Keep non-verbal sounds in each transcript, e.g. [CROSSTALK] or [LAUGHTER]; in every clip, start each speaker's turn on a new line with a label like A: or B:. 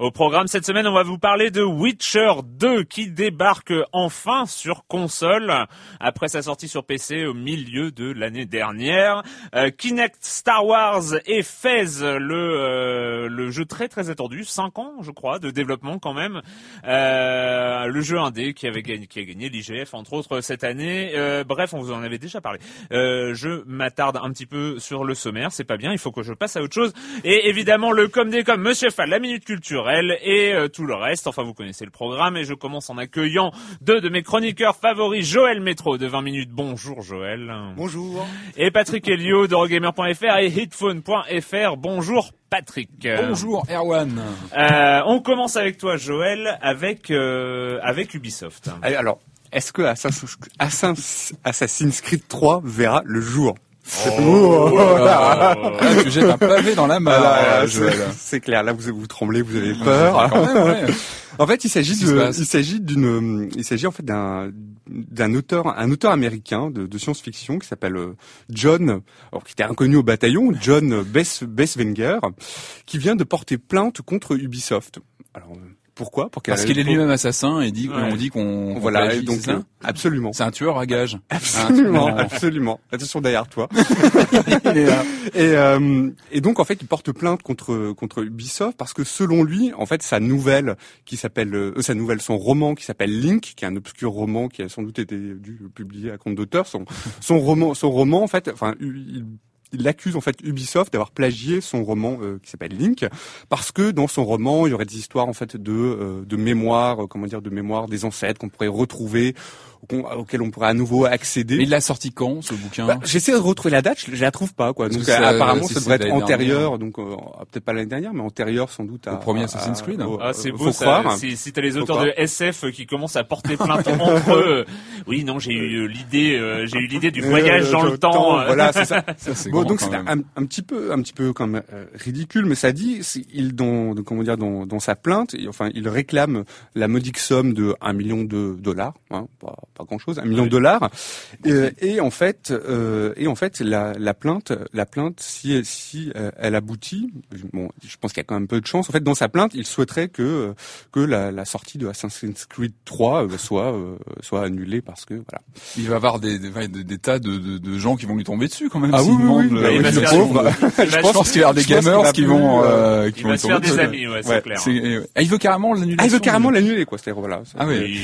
A: Au programme cette semaine, on va vous parler de Witcher 2 qui débarque enfin sur console après sa sortie sur PC au milieu de l'année dernière. Euh, Kinect, Star Wars et Fez, le euh, le jeu très très attendu, 5 ans je crois de développement quand même. Euh, le jeu indé qui avait gagné, qui a gagné l'IGF entre autres cette année. Euh, bref, on vous en avait déjà parlé. Euh, je m'attarde un petit peu sur le sommaire, c'est pas bien, il faut que je passe à autre chose. Et évidemment le comme des comme Monsieur Fall, la minute culturelle et euh, tout le reste. Enfin, vous connaissez le programme et je commence en accueillant deux de mes chroniqueurs favoris, Joël Métro de 20 minutes. Bonjour Joël.
B: Bonjour.
A: Et Patrick Helio d'Eurogamer.fr et Hitphone.fr. Bonjour Patrick.
B: Bonjour Erwan.
A: Euh, on commence avec toi Joël avec euh, avec Ubisoft.
C: Allez, Alors, est-ce que Assassin's Creed 3 verra le jour?
B: Oh, là, [LAUGHS] tu jettes un pavé dans la mare, Joël. [LAUGHS]
C: c'est- clair, là vous vous tremblez, vous avez peur.
B: Quand même, ouais.
C: En fait, il s'agit de, il d'une, il s'agit en fait d'un d'un auteur, un auteur américain de, de science-fiction qui s'appelle euh, John, alors, qui était inconnu au bataillon, John Bess, Besswenger, qui vient de porter plainte contre Ubisoft. Alors euh, pourquoi? Pour
B: Parce qu'il est lui-même assassin et dit,
A: Ouais.
B: on dit qu'on
C: Voilà,
B: plagie,
C: donc
B: ça?
C: euh, absolument.
B: c'est un tueur à gage. [LAUGHS]
C: Absolument,
B: Hein,
C: absolument. Attention derrière toi. [LAUGHS]
B: Il est là.
C: Et, euh, et donc en fait, il porte plainte contre contre Ubisoft parce que selon lui, en fait, sa nouvelle qui s'appelle euh, sa nouvelle, son roman qui s'appelle Link, qui est un obscur roman qui a sans doute été dû publier à compte d'auteur, son son roman, son roman en fait, enfin, il, il accuse en fait Ubisoft d'avoir plagié son roman euh, qui s'appelle Link parce que dans son roman il y aurait des histoires en fait de euh, de mémoire, euh, comment dire, de mémoire des ancêtres qu'on pourrait retrouver, auxquels on pourrait à nouveau accéder.
B: Mais il l'a sorti quand, ce bouquin?
C: Bah, J'essaie de retrouver la date, je, je la trouve pas quoi. Donc
B: ça-
C: euh, apparemment
B: si
C: ça devrait être antérieur, donc euh, peut-être pas l'année dernière, mais antérieur sans doute à,
B: Au premier Assassin's Creed.
C: au-
A: Ah, c'est
C: euh,
A: beau
C: faut
A: ça.
C: croire.
A: Si, si t'as les auteurs de SF qui commencent à porter [LAUGHS] plainte entre eux. Oui, non, j'ai eu l'idée, euh, j'ai eu l'idée du voyage
C: Euh,
A: dans le temps. euh.
C: Voilà, c'est ça. [LAUGHS] Bon,
B: grand,
C: donc
B: quand
C: c'est un, un petit peu, un petit peu comme euh, ridicule, mais ça dit, il dans, comment dire, dans, dans sa plainte, il- enfin, il réclame la modique somme de un million de dollars, hein, pas, pas grand chose, un million de dollars, Euh, et en fait, euh, et en fait, la, la plainte, la plainte, si, si euh, elle aboutit, bon, je pense qu'il y a quand même peu de chance. En fait, dans sa plainte, il souhaiterait que que la, la sortie de Assassin's Creed 3 euh, soit euh, soit annulée parce que voilà.
B: Il va avoir des, des, des, des tas de, de, de gens qui vont lui tomber dessus quand même.
C: Ah oui, oui, oui.
B: le-
A: Bah, il va se faire- [LAUGHS]
B: Je pense qu'il y a des gamers qui vont,
C: euh,
B: euh, qui
A: Il
B: vont
A: va se faire des amis, ouais, c'est
C: Ouais,
A: clair.
B: C'est- Ah, il veut carrément l'annulation.
C: Ah, il veut carrément l'annuler, quoi. C'est-à-dire voilà.
B: Ah oui.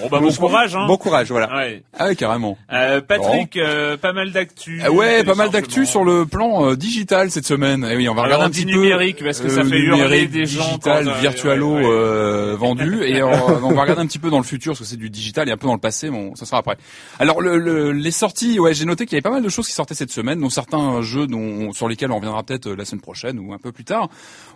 A: Bon bah bon courage. Hein.
C: Bon j'encourage, voilà.
A: Ouais.
B: Ah ouais, carrément.
A: Euh, Patrick, euh, pas mal d'actu.
B: Ah ouais, pas mal d'actu sur le plan euh, digital cette semaine. Et oui, on va
A: Alors,
B: regarder
A: on
B: un
A: dit
B: petit peu
A: numérique, parce que ça
B: euh,
A: fait hurler
B: numérique,
A: des gens
B: digital,
A: quand,
B: virtualo
A: ouais,
B: euh, vendu. [LAUGHS] Et on, on va regarder un petit peu dans le futur, parce que c'est du digital et un peu dans le passé. Bon, ça sera après. Alors le, le- les sorties, ouais, j'ai noté qu'il y avait pas mal de choses qui sortaient cette semaine, dont certains jeux dont, sur lesquels on reviendra peut-être la semaine prochaine ou un peu plus tard.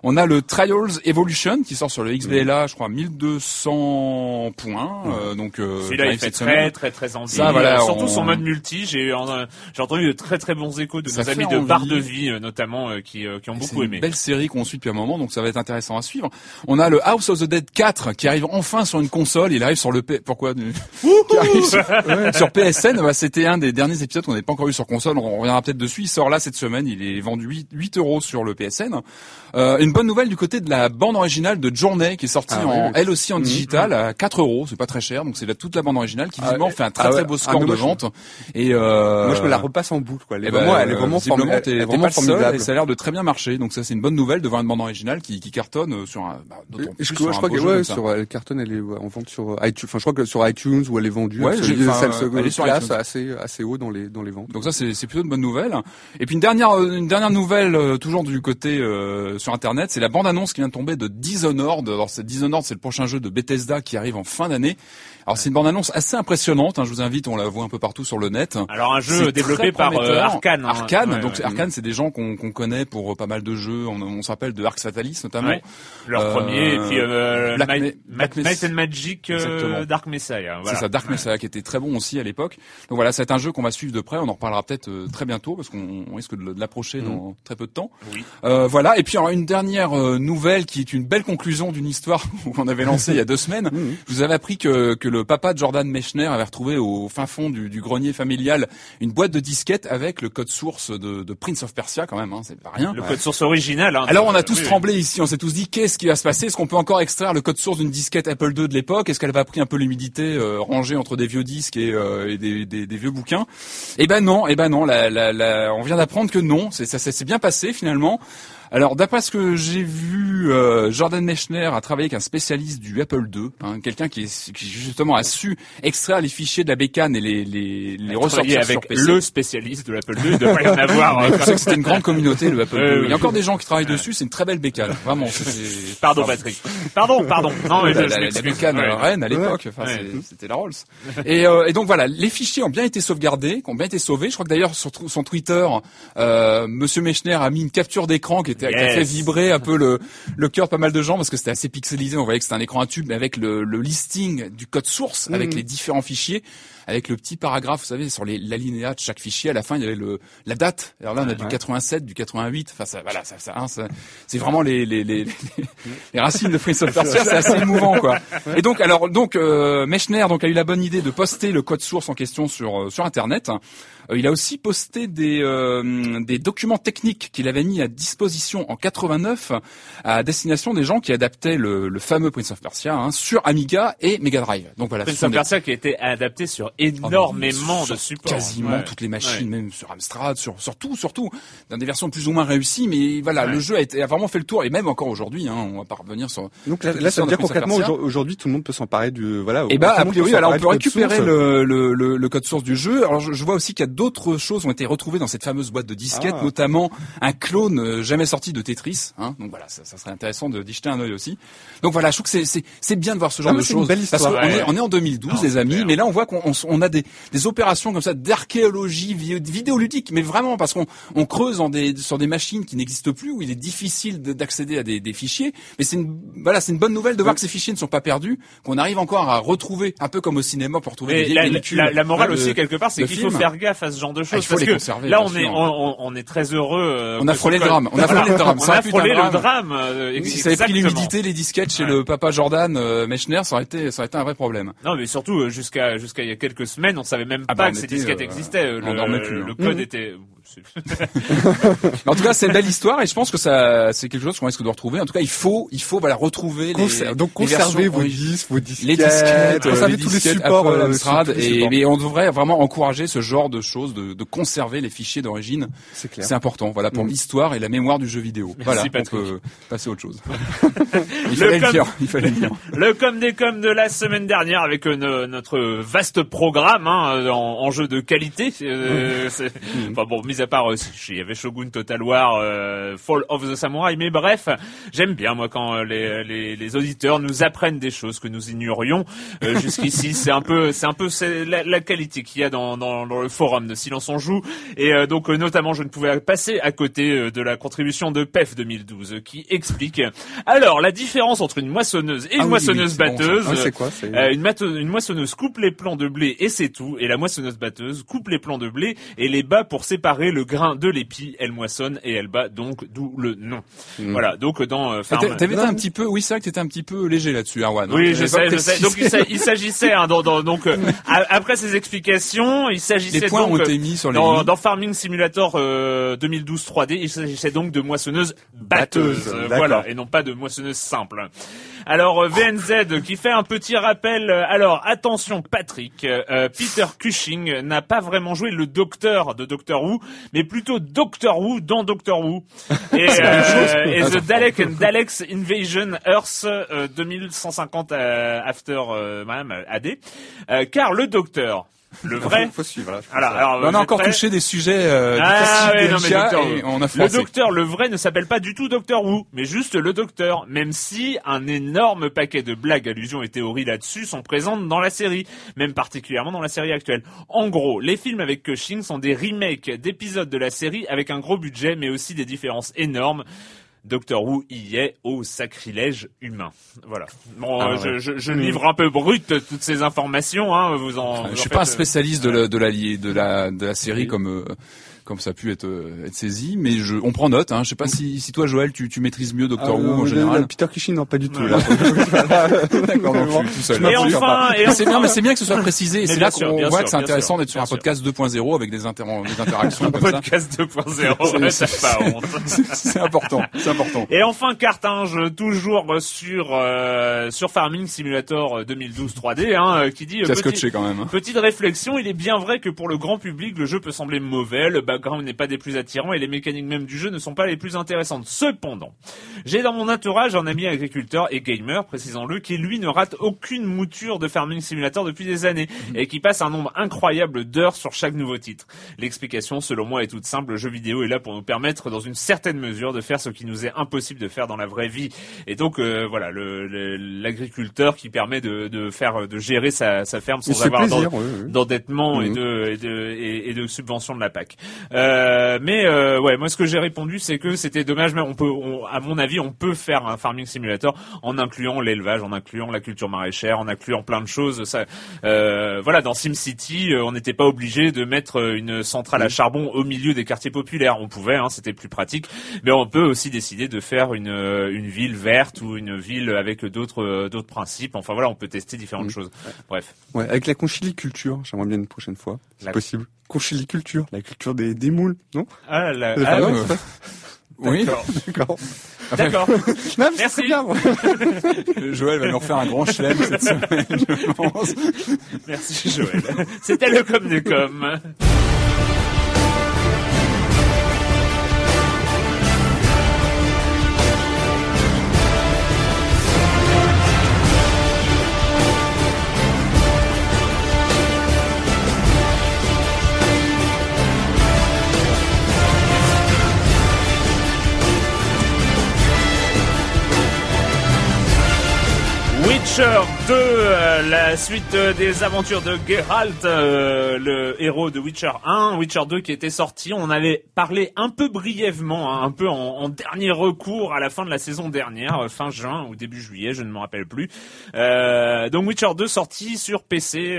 B: On a le Trials Evolution qui sort sur le XBLA, je crois 1200 points. euh, donc euh,
A: Celui-là,
B: qui
A: il très,
B: semaine.
A: très, très envie.
B: Ça, voilà,
A: Euh, Surtout
B: on-
A: son mode multi. J'ai euh, j'ai entendu de très, très bons échos de
B: Ça
A: nos amis de
B: envie.
A: Barre de Vie, euh, notamment, euh, qui, euh, qui ont
B: Et
A: beaucoup
B: C'est
A: aimé.
B: une belle série qu'on suit depuis un moment, donc ça va être intéressant à suivre. On a le House of the Dead 4 qui arrive enfin sur une console. Il arrive sur le P... pourquoi du- [LAUGHS] qui arrive sur, sur PSN. Bah, C'était un des derniers épisodes qu'on n'avait pas encore eu sur console. On reviendra peut-être dessus. Il sort là cette semaine. Il est vendu 8, 8 euros sur le PSN. Euh, une bonne nouvelle du côté de la bande originale de Journey qui est sortie
C: Ah
B: en,
C: oui, oui.
B: elle aussi en digital à 4 euros. C'est pas très cher, donc c'est la- toute la bande originale qui visiblement
C: ouais.
B: fait un très
C: Ah
B: très beau
C: Ah,
B: score
C: mais
B: de vente. Et euh,
C: Moi, je me la repasse en boucle, quoi. Elle est
B: eh ben,
C: vraiment, elle est vraiment, formidable. elle est vraiment formidable.
B: et ça a l'air de très bien marcher. Donc ça, c'est une bonne nouvelle de voir une bande originale qui, qui cartonne euh, sur un. Bah, d'autant
C: Je,
B: plus
C: crois-
B: sur
C: je
B: un
C: crois que ouais, sur euh, Carton, elle est en vente sur euh, iTunes. Enfin, je crois que sur iTunes où elle est vendue,
B: Ouais,
C: elle,
B: enfin,
C: elle
B: elle est sur
C: classe
B: iTunes.
C: assez assez haut dans les dans les ventes.
B: Donc ça, c'est plutôt une bonne nouvelle. Et puis une dernière, euh, une dernière nouvelle, euh, toujours du côté euh, sur Internet, c'est la bande-annonce qui vient de tomber de Dishonored. Alors c'est Dishonored, c'est le prochain jeu de Bethesda qui arrive en fin d'année. Alors c'est une bande-annonce assez impressionnante. hein, je vous invite, on la voit un peu partout sur le net.
A: Alors, un jeu développé par euh. Arkane. hein.
B: Arkane,
A: Ouais,
B: donc
A: ouais.
B: c'est- Arkane, c'est des gens qu'on qu'on connaît pour euh, pas mal de jeux. On, on se rappelle de Arx Fatalis notamment.
A: Ouais. Leur
B: Euh,
A: premier, et puis euh,
B: Black Ma- Black
A: Might and Magic, euh. Dark Messiah. Voilà.
B: C'est ça, Dark Messiah qui était très bon aussi à l'époque. Donc voilà, c'est un jeu qu'on va suivre de près. On en reparlera peut-être euh, très bientôt parce qu'on on risque de, l'approcher dans très peu de temps.
A: Oui.
B: Euh, voilà. Et puis alors, une dernière euh, nouvelle qui est une belle conclusion d'une histoire [LAUGHS] qu'on avait lancée il y a deux semaines. Je vous avais appris que, que le papa de Jordan Mechner avait retrouvé au fin fond du, du grenier familial une boîte de disquettes avec le code source de, de Prince of Persia quand même. Hein, c'est pas rien.
A: Le code source original. Hein,
B: Alors on a tous
A: oui.
B: tremblé ici, on s'est tous dit qu'est-ce qui va se passer? Est-ce qu'on peut encore extraire le code source d'une disquette Apple II de l'époque? Est-ce qu'elle va pris un peu l'humidité euh, rangée entre des vieux disques et, euh, et des, des- des vieux bouquins? Eh ben non, eh ben non. La, la, la- on vient d'apprendre que non. C'est, ça, ça s'est bien passé finalement. Alors d'après ce que j'ai vu, euh, Jordan Mechner a travaillé avec un spécialiste du Apple II, hein, quelqu'un qui, est- qui justement a su extraire les fichiers de la bécane et les, les, les ressortir
A: avec
B: sur PC.
A: le spécialiste de l'Apple II, il pas y en avoir. Euh,
B: je sais que c'était une grande communauté le Apple II.
A: ouais,
B: Il y a encore des gens qui travaillent dessus, c'est une très belle bécane. Vraiment. c'est- c'est- [LAUGHS]
A: Pardon, Patrick. Pardon, pardon. [LAUGHS] Non, mais
B: la,
A: je
B: la, la bécane
A: Ouais.
B: Rennes à l'époque, enfin,
A: Ouais.
B: c'est- c'était la Rolls. Et, euh, et donc voilà, les fichiers ont bien été sauvegardés, ont bien été sauvés. Je crois que d'ailleurs sur son Twitter, euh, Monsieur Mechner a mis une capture d'écran qui, était, qui a
A: Yes.
B: fait vibrer un peu le, le cœur de pas mal de gens parce que c'était assez pixelisé. On voyait que c'était un écran à tube, mais avec le, le listing du code source, avec les différents fichiers, avec le petit paragraphe, vous savez, sur les l'alinéa de chaque fichier. À la fin, il y avait le la date. Alors là, on a du 87, du 88. Enfin, ça, voilà, ça, ça, hein, ça- c'est vraiment les les, les, [LAUGHS] les, racines de Prince of Persia. C'est assez émouvant, quoi. Et donc, alors, donc, euh, Mechner donc a eu la bonne idée de poster le code source en question sur euh, sur Internet. Euh, il a aussi posté des euh, des documents techniques qu'il avait mis à disposition en 89 à destination des gens qui adaptaient le, le fameux Prince of Persia hein, sur Amiga et Mega Drive. Donc voilà, ce
A: Prince of
B: des-
A: Persia qui a été adapté sur
B: Oh,
A: énormément
B: sur
A: de supports.
B: Quasiment
A: Ouais.
B: toutes les machines,
A: Ouais.
B: même sur Amstrad, sur, sur tout, surtout, dans des versions plus ou moins réussies, mais voilà,
A: Ouais.
B: le jeu a, été, a vraiment fait le tour, et même encore aujourd'hui, hein, on va pas revenir sur...
C: Donc là, ça veut dire concrètement aujourd'hui tout le monde peut s'emparer du voilà.
B: Et bah,
C: tout le
B: a priori, alors on peut récupérer le, le, le, le code source du jeu. Alors je, je vois aussi qu'il y a d'autres choses ont été retrouvées dans cette fameuse boîte de disquettes,
C: Ah.
B: notamment un clone euh, jamais sorti de Tetris. Hein, donc voilà, ça, ça serait intéressant de d'y jeter un œil aussi. Donc voilà, je trouve que c'est c'est c'est bien de voir ce genre
C: Ah,
B: de
C: c'est une
B: choses. parce qu'on est on est en 2012,
A: Non,
B: les amis,
A: clair.
B: mais là on voit qu'on on, on a des des opérations comme ça d'archéologie vi- vidéoludique, mais vraiment parce qu'on on creuse dans des sur des machines qui n'existent plus où il est difficile de- d'accéder à des, des fichiers. Mais c'est une voilà, c'est une bonne nouvelle de voir que ces fichiers ne sont pas perdus, qu'on arrive encore à retrouver, un peu comme au cinéma pour retrouver
A: Mais
B: des
A: la, la- la morale aussi quelque part, c'est qu'il faut faire gaffe à ce genre de choses
B: Ah, il faut
A: parce
B: les
A: que
B: conserver,
A: là on est on, on- on est très heureux. euh,
B: On a frôlé le drame. On a frôlé le drame.
A: On
B: Ça aurait
A: a frôlé le
B: drame.
A: euh,
B: Si ça avait pris l'humidité, les disquettes chez
A: Ouais.
B: le papa Jordan euh, Mechner, ça aurait été, ça aurait été un vrai problème.
A: Non, mais surtout jusqu'à jusqu'à il y a quelques semaines, on savait même
B: Ah
A: pas
B: bah,
A: que ces disquettes
B: euh,
A: existaient.
B: on
A: Le,
B: dormait plus,
A: le
B: hein.
A: code
C: Mhm.
A: était [LAUGHS]
B: en tout cas, c'est une belle histoire et je pense que ça, c'est quelque chose qu'on risque de retrouver. En tout cas, il faut, il faut, voilà, retrouver les,
C: donc conserver vos disques, vos disquettes,
B: les disquettes,
C: conserver
B: les
C: tous les
B: disquettes
C: supports,
B: Apple,
C: euh,
B: Amstrad, et, mais on devrait vraiment encourager ce genre de choses, de, de conserver les fichiers d'origine.
C: C'est clair.
B: C'est important, voilà, pour
C: Mm.
B: l'histoire et la mémoire du jeu vidéo. voilà, on
A: Patrick.
B: peut passer à autre chose. [LAUGHS] il fallait le
A: com-
B: dire, il fallait le dire. [LAUGHS]
A: Le com des com de la semaine dernière avec euh, no- notre vaste programme hein, en, en jeu de qualité. Euh, c'est- Enfin bon, mis à part, il y avait Shogun Total War, euh, Fall of the Samurai, mais bref, j'aime bien moi quand euh, les, les, les auditeurs nous apprennent des choses que nous ignorions euh, jusqu'ici. c'est un peu, c'est un peu c'est la, la qualité qu'il y a dans, dans, dans le forum de Silence on joue. Et euh, donc euh, notamment, je ne pouvais passer à côté euh, de la contribution de PEF 2012 euh, qui explique alors la différence entre une moissonneuse et une
B: Ah oui,
A: moissonneuse
B: oui, c'est bon,
A: batteuse.
C: Ah, quoi
A: une, une moissonneuse coupe les plants de blé et c'est tout, et la moissonneuse batteuse coupe les plants de blé et les bat pour séparer le grain de l'épi. Elle moissonne et elle bat donc d'où le nom. Voilà, donc dans euh,
B: Ah,
A: Farm-
B: t'a- T'avais été un petit peu, oui, c'est vrai que t'étais un petit peu léger là-dessus, Erwan.
A: oui,
B: hein.
A: je
B: T'avais pas
A: sais, je sais. Donc il s'agissait, hein, dans, dans- donc euh, [LAUGHS] après ces explications, il s'agissait
B: Les points
A: donc
B: ont
A: euh,
B: été mis sur les
A: dans, dans Farming Simulator euh, 2012 3D, il s'agissait donc de moissonneuse batteuse,
C: Batteuse,
A: euh, voilà, et non pas de moissonneuse simple. Alors euh, VNZ qui fait un petit rappel. euh, Alors attention, Patrick, euh, Peter Cushing n'a pas vraiment joué le Docteur de Doctor Who, mais plutôt Doctor Who dans Doctor Who. [LAUGHS] Et, euh, et The Dalek and Daleks Invasion Earth euh, 2150 euh, After euh, Madame AD, Euh, car le Docteur, le vrai.
C: Faut, faut suivre. Là,
A: Voilà, alors,
B: on a
A: êtes
B: encore touché des sujets euh,
A: ah ouais, non, mais docteur,
B: et on a
A: le docteur, le vrai, ne s'appelle pas du tout Docteur Who, mais juste le docteur, même si un énorme paquet de blagues, allusions et théories là-dessus sont présentes dans la série, même particulièrement dans la série actuelle. En gros, les films avec Cushing sont des remakes d'épisodes de la série avec un gros budget, mais aussi des différences énormes. Doctor Who y est au sacrilège humain. Voilà. Bon,
C: Ah ouais.
A: je, je, je livre un peu brut toutes ces informations. Hein, vous en. vous
B: Je
A: en
B: suis pas un
A: euh,
B: spécialiste de la de la de la de la série comme euh, comme ça a pu être euh, être saisi, mais je on prend note. Hein. Je sais pas si si toi Joël tu tu maîtrises mieux Doctor
C: Ah,
B: Who en général.
C: le Peter Cushing, non, pas du tout.
A: Ouais. [LAUGHS]
B: D'accord, donc je suis tout seul.
A: Et
B: là-dessus.
A: enfin, et
B: c'est
A: enfin-
B: bien, mais c'est bien que ce soit précisé. Et c'est là qu'on voit
A: sûr,
B: que c'est intéressant d'être sur un podcast 2.0 avec des, inter- des interactions [LAUGHS] comme ça.
A: Podcast 2.0,
B: C'est-
A: t'as pas honte. [LAUGHS]
B: C'est important, c'est important.
A: Et enfin Cartinge, toujours sur euh, sur Farming Simulator 2012 3D, hein, euh, qui dit euh, petit-
B: scotché quand même. hein.
A: Petite réflexion, il est bien vrai que pour le grand public, le jeu peut sembler mauvais, le background n'est pas des plus attirants et les mécaniques même du jeu ne sont pas les plus intéressantes. Cependant, j'ai dans mon entourage un ami agriculteur et gamer, précisons-le, qui lui ne rate aucune mouture de Farming Simulator depuis des années et qui passe un nombre incroyable d'heures sur chaque nouveau titre. L'explication, selon moi, est toute simple. Le jeu vidéo est là pour nous permettre, dans une certaine mesure, de faire ce qui nous est impossible de faire dans la vraie vie. Et donc, euh, voilà, le- le- l'agriculteur qui permet de, de faire, de gérer sa, sa ferme sans avoir d'en-
C: plaisir, oui, oui.
A: d'endettement et
C: Mhm.
A: de et de et, et de subvention de la PAC. Euh, mais euh, ouais, moi ce que j'ai répondu c'est que c'était dommage, mais on peut, on- à mon avis, on peut faire un farming simulator en incluant l'élevage, en incluant la culture maraîchère, en incluant plein de choses. Ça, euh, voilà, dans SimCity, euh, on n'était pas obligé de mettre une centrale à charbon au milieu des quartiers populaires. On pouvait, hein, c'était plus pratique. Mais on peut aussi décider de faire une euh, une ville verte ou une ville avec d'autres d'autres principes. Enfin voilà, on peut tester différentes choses. Bref.
C: Ouais, avec la conchiliculture, j'aimerais bien une prochaine fois. C'est
A: La-
C: possible. Conchiliculture, la culture des, des moules, non
A: Ah, la- ah, ouais.
B: Oui,
C: D'accord.
A: D'accord. [LAUGHS] Merci.
C: bien. [LAUGHS]
B: Joël va nous refaire un grand chelem cette semaine, je pense.
A: Merci Joël. C'était le com des com. Witcher 2, euh, la suite euh, des aventures de Geralt, euh, le héros de Witcher 1, Witcher 2 qui était sorti. On avait parlé un peu brièvement, hein, un peu en, dernier recours à la fin de la saison dernière, fin juin ou début juillet, je ne me rappelle plus. Donc Witcher 2 sorti sur PC,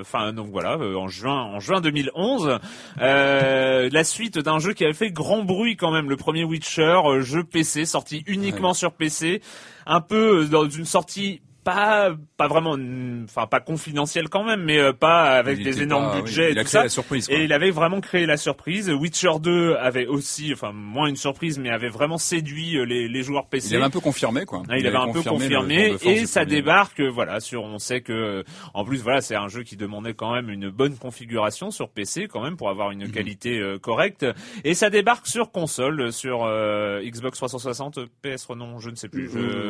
A: enfin donc voilà, euh, en juin, en juin 2011. Euh, la suite d'un jeu qui avait fait grand bruit quand même, le premier Witcher, euh, jeu PC sorti uniquement sur PC un peu dans une sortie pas pas vraiment enfin pas confidentiel quand même mais euh, pas avec des énormes budgets
B: il
A: a
B: créé ça. la surprise
A: et il avait vraiment créé la surprise. Witcher 2 avait aussi enfin moins une surprise mais avait vraiment séduit euh, les, les joueurs PC
B: il avait un peu confirmé quoi.
A: Il, avait, un peu confirmé et ça débarque voilà sur on sait que en plus voilà c'est un jeu qui demandait quand même une bonne configuration sur PC quand même pour avoir une mhm. qualité euh, correcte. Et ça débarque sur console sur Xbox 360 PS non je ne sais plus. Je,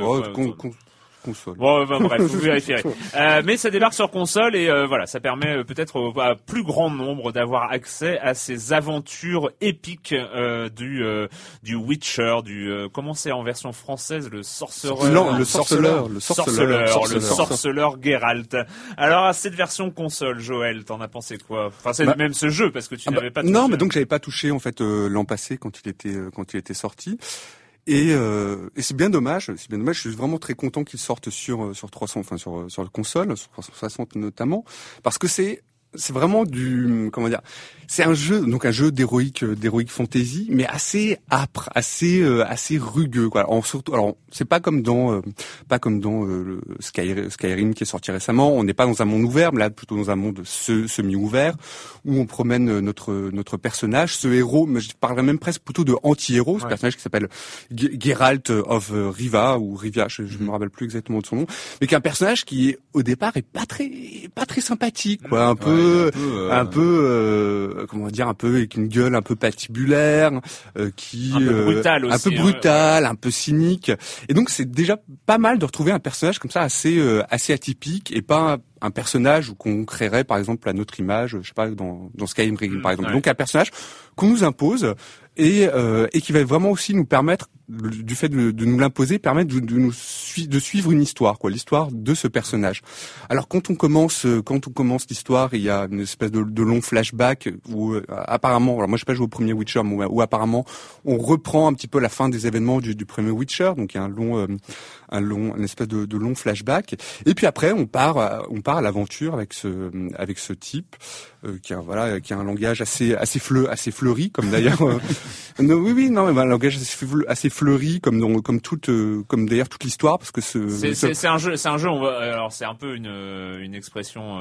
C: console.
A: Bon, bref, vous [LAUGHS] vérifierez. Euh, mais ça débarque sur console et euh, voilà, ça permet euh, peut-être au à plus grand nombre d'avoir accès à ces aventures épiques euh, du euh, du Witcher, du comment c'est en version française le sorcereur,
C: le sorceleur, le sorceleur,
A: le sorceleur Geralt. Alors à cette version console, Joël, t'en as pensé quoi? Enfin, c'est bah, même ce jeu parce que tu ah n'avais
C: bah,
A: pas.
C: Non, mais donc j'avais pas touché en fait l'an passé quand il était quand il était sorti. Et, euh, et c'est bien dommage, c'est bien dommage. Je suis vraiment très content qu'il sorte sur euh, sur 300, enfin sur sur le console, sur 360 notamment, parce que c'est c'est vraiment du comment dire c'est un jeu donc un jeu d'héroïque euh, d'héroïque fantasy mais assez âpre assez euh, assez rugueux quoi. En surtout alors c'est pas comme dans euh, pas comme dans le Skyrim, qui est sorti récemment. On n'est pas dans un monde ouvert mais là plutôt dans un monde semi ouvert où on promène notre notre personnage ce héros mais je parlerais même presque plutôt de anti-héros ce personnage qui s'appelle Geralt of Riva ou Rivia je, je me rappelle plus exactement de son nom mais qui est un personnage qui au départ est pas très pas très sympathique quoi un peu un peu, euh, euh, comment dire, un peu avec une gueule un peu patibulaire, euh, qui
A: un peu brutal aussi,
C: un peu brutal, un peu cynique. Et donc c'est déjà pas mal de retrouver un personnage comme ça assez assez atypique et pas un personnage qu'on créerait par exemple à notre image, je sais pas dans dans Skyrim par exemple. Donc un personnage qu'on nous impose et, euh, et qui va vraiment aussi nous permettre du fait de, de nous l'imposer permettre de, de nous de suivre une histoire quoi l'histoire de ce personnage. Alors quand on commence quand on commence l'histoire il y a une espèce de, de long flashback où euh, apparemment alors moi je pas joué au premier Witcher mais où, apparemment on reprend un petit peu la fin des événements du, du premier Witcher. Donc il y a un long euh, un long une espèce de, de, long flashback. Et puis après on part on part à l'aventure avec ce avec ce type euh, qui a voilà qui a un langage assez assez fleu assez fleuri comme d'ailleurs euh, [LAUGHS] oui oui non mais un langage assez fleuri comme dans, comme toute euh, comme d'ailleurs toute l'histoire parce que ce
A: c'est un jeu c'est un jeu on va, alors c'est un peu une une expression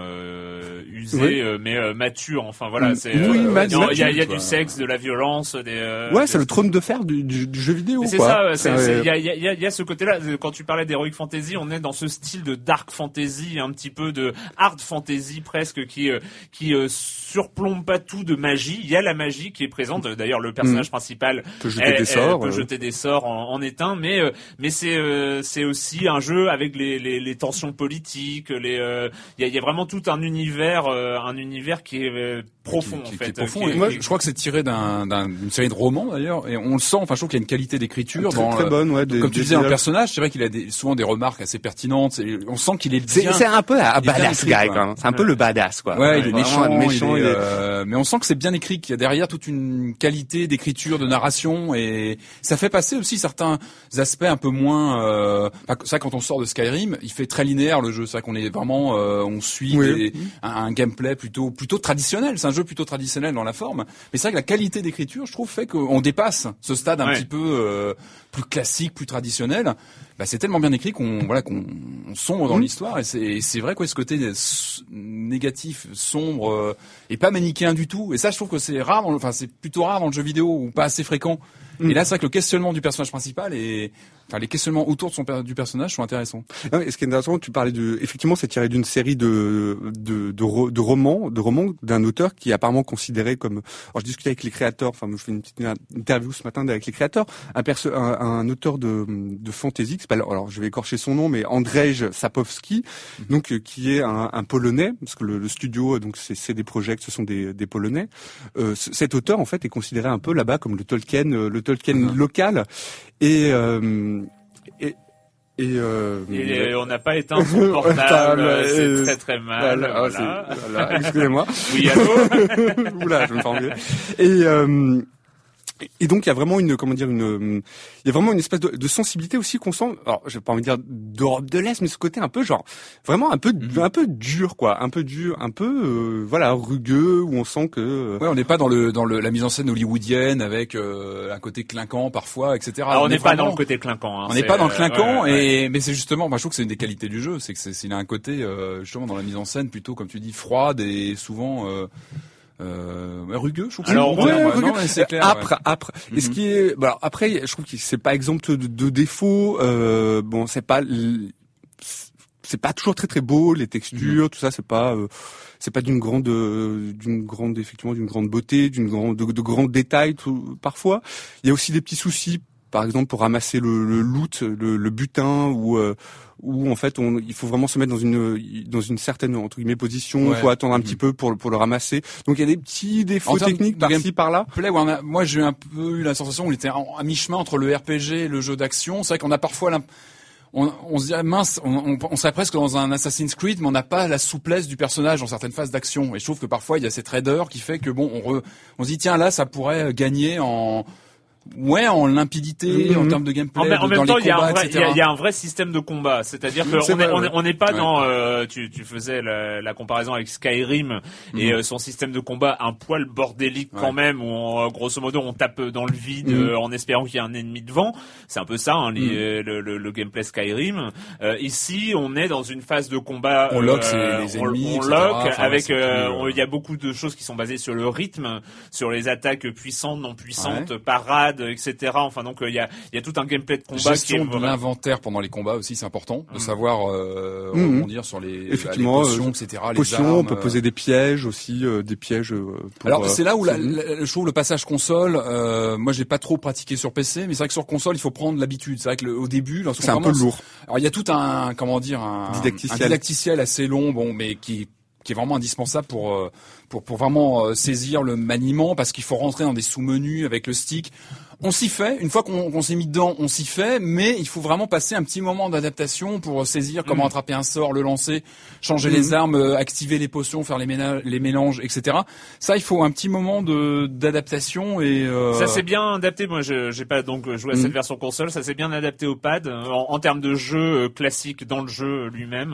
A: usée mais mature enfin voilà mm. c'est
C: oui,
A: il y a, y a du sexe de la violence des
C: ouais c'est le trône de fer du, du, jeu vidéo
A: c'est ça il y a, y, a, y a ce côté là quand tu parlais d'heroic fantasy on est dans ce style de dark fantasy un petit peu de hard fantasy presque qui qui surplombe pas tout de magie. Il y a la magie qui est présente. D'ailleurs, le personnage mm. principal
C: peut jeter des sorts,
A: peut jeter des sorts en, en éteint, mais euh, mais c'est euh, c'est aussi un jeu avec les, les, les tensions politiques. Les euh, il y, a, y, a, vraiment tout un univers un univers qui est profond en fait.
B: profond. moi, je crois que c'est tiré d'une série de romans d'ailleurs, et on le sent. Enfin, je trouve qu'il y a une qualité d'écriture
C: dans. Très bonne, ouais.
B: comme tu disais, un personnage, c'est vrai qu'il a des, souvent des remarques assez pertinentes. Et on sent qu'il est
C: C'est un peu un badass guy, quoi. C'est un peu le badass, quoi.
B: Ouais, il est méchant, méchant. Euh, mais on sent que c'est bien écrit, qu'il y a derrière toute une qualité d'écriture, de narration, et ça fait passer aussi certains aspects un peu moins. Euh... ça, quand on sort de Skyrim, il fait très linéaire le jeu. C'est vrai qu'on est vraiment, euh, on suit un, gameplay plutôt plutôt traditionnel. C'est un jeu plutôt traditionnel dans la forme, mais c'est vrai que la qualité d'écriture, je trouve, fait qu'on dépasse ce stade un petit peu euh, plus classique, plus traditionnel bah, c'est tellement bien écrit qu'on voilà qu'on sombre dans mmh. l'histoire et c'est c'est vrai quoi ce côté négatif, sombre euh, et pas manichéen du tout. Et ça, je trouve que c'est rare, enfin c'est plutôt rare dans le jeu vidéo ou pas assez fréquent. Et là, c'est vrai que le questionnement du personnage principal et enfin les questionnements autour de son du personnage sont intéressants.
C: Ah ce qui est intéressant, tu parlais de effectivement, c'est tiré d'une série de de, de, de romans, de romans d'un auteur qui est apparemment considéré comme. Alors, je discutais avec les créateurs. Enfin, je fais une petite interview ce matin avec les créateurs. Un, perso, un, un auteur de de fantasy qui s'appelle. Alors, je vais écorcher son nom, mais Andrzej Sapowski, mhm. donc euh, qui est un, un, polonais, parce que le, studio, donc c'est des projets, ce sont des, des polonais. Euh, cet auteur, en fait, est considéré un peu là-bas comme le Tolkien, euh, le Tolkien mhm. local, et euh, et,
A: et, euh, et on n'a pas éteint son [LAUGHS] portable, c'est très très mal. Voilà,
C: voilà. Excusez-moi.
A: oui, allô [LAUGHS]
C: Oula, je me fais Et, euh, Et donc il y a vraiment une comment dire une il y a vraiment une espèce de, de sensibilité aussi qu'on sent. Alors je vais pas envie de dire d'Europe de l'Est, mais ce côté un peu genre vraiment un peu
B: Mhm.
C: un peu dur quoi, un peu dur, un peu euh, voilà rugueux où on sent que euh,
B: Ouais, on n'est pas dans le dans le, la mise en scène hollywoodienne avec euh, un côté clinquant parfois, etc.
A: Alors, on n'est pas
B: vraiment-
A: dans le côté clinquant. hein,
B: On n'est pas dans le
A: euh,
B: clinquant
A: ouais, ouais.
B: et mais c'est justement, moi je trouve que c'est une des qualités du jeu, c'est que c'est il a un côté euh, justement dans la mise en scène plutôt comme tu dis froide et souvent euh, rugueux. Je trouve que
A: Alors,
B: bon
A: ouais,
B: ouais.
C: rugueux.
B: Non, c'est clair.
C: âpre,
B: ouais.
C: âpre. Et ce qui est, bah, alors, après, je trouve que c'est pas exempt de, de défauts. Euh, bon, c'est pas, c'est pas toujours très très beau, les textures,
B: Mhm.
C: tout ça, c'est pas, euh, c'est pas d'une grande, euh, d'une grande, effectivement, d'une grande beauté, d'une grande, de, de grands détails, tout, parfois. Il y a aussi des petits soucis. Par exemple, pour ramasser le, le loot, le, le butin, ou euh, où en fait, on, il faut vraiment se mettre dans une dans une certaine entre guillemets position. Il
B: Ouais.
C: faut attendre un petit peu pour pour le ramasser. Donc il y a des petits défauts techniques par-ci par-là.
B: Moi j'ai un peu eu la sensation qu'on était à mi-chemin entre le RPG et le jeu d'action. C'est vrai qu'on a parfois l'imp- on, on se dit ah, mince, on, on, on serait presque dans un Assassin's Creed, mais on n'a pas la souplesse du personnage dans certaines phases d'action. Et je trouve que parfois il y a cette raideur qui fait que bon, on, re- on se dit tiens là ça pourrait gagner en ouais en limpidité,
C: Mhm.
B: en termes de gameplay,
A: En, même- en
B: de-
A: même
B: dans
A: temps, il y, a y a- y a un vrai système de combat. C'est-à-dire
C: C'est
A: qu'on
C: vrai,
A: est, on est- on n'est pas
B: Ouais.
A: dans. euh, tu, tu faisais la, la comparaison avec Skyrim et
B: Mhm.
A: euh, son système de combat un poil bordélique quand même, où on, euh, grosso modo on tape dans le vide
C: Mhm.
A: euh, en espérant qu'il y ait un ennemi devant. C'est un peu ça, hein, les-
B: Mhm.
A: le, le- le gameplay Skyrim. Euh, ici, on est dans une phase de combat.
B: On lock les
A: on-
B: ennemis,
A: on, lock
B: Enfin,
A: avec. Il y a beaucoup de choses qui sont basées sur le rythme, sur les attaques puissantes, non puissantes, parades, etc. Enfin donc euh, il y a, il y a tout un gameplay de combat qui est
B: Gestion de l'inventaire pendant les combats aussi, c'est important de
A: Mhm.
B: savoir euh,
C: Mhm.
B: rebondir sur les,
C: Effectivement,
B: les potions,
C: euh,
B: etc. les
C: Potions, on peut
B: euh.
C: poser des pièges aussi, euh, des pièges. euh, pour,
B: Alors c'est là où la, la- je trouve le passage console. Euh, moi, j'ai pas trop pratiqué sur PC, mais c'est vrai que sur console, il faut prendre l'habitude. C'est vrai que le- au début, lorsqu'on
C: c'est un peu lourd.
B: Alors il y a tout un comment dire un
C: Didacticiel.
B: un didacticiel assez long, bon, mais qui qui est vraiment indispensable pour euh, pour pour vraiment saisir le maniement parce qu'il faut rentrer dans des sous-menus avec le stick. On s'y fait. Une fois qu'on qu'on s'est mis dedans, on s'y fait, mais il faut vraiment passer un petit moment d'adaptation pour saisir comment
A: Mhm.
B: attraper un sort, le lancer, changer les armes, euh, activer les potions, faire les, ména- les mélanges, etc. Ça, il faut un petit moment de d'adaptation et euh,
A: Ça s'est bien adapté. Moi, je j'ai pas donc joué à cette
C: Mhm.
A: version console. Ça s'est bien adapté au pad euh, en, en termes de jeu euh, classique dans le jeu lui-même.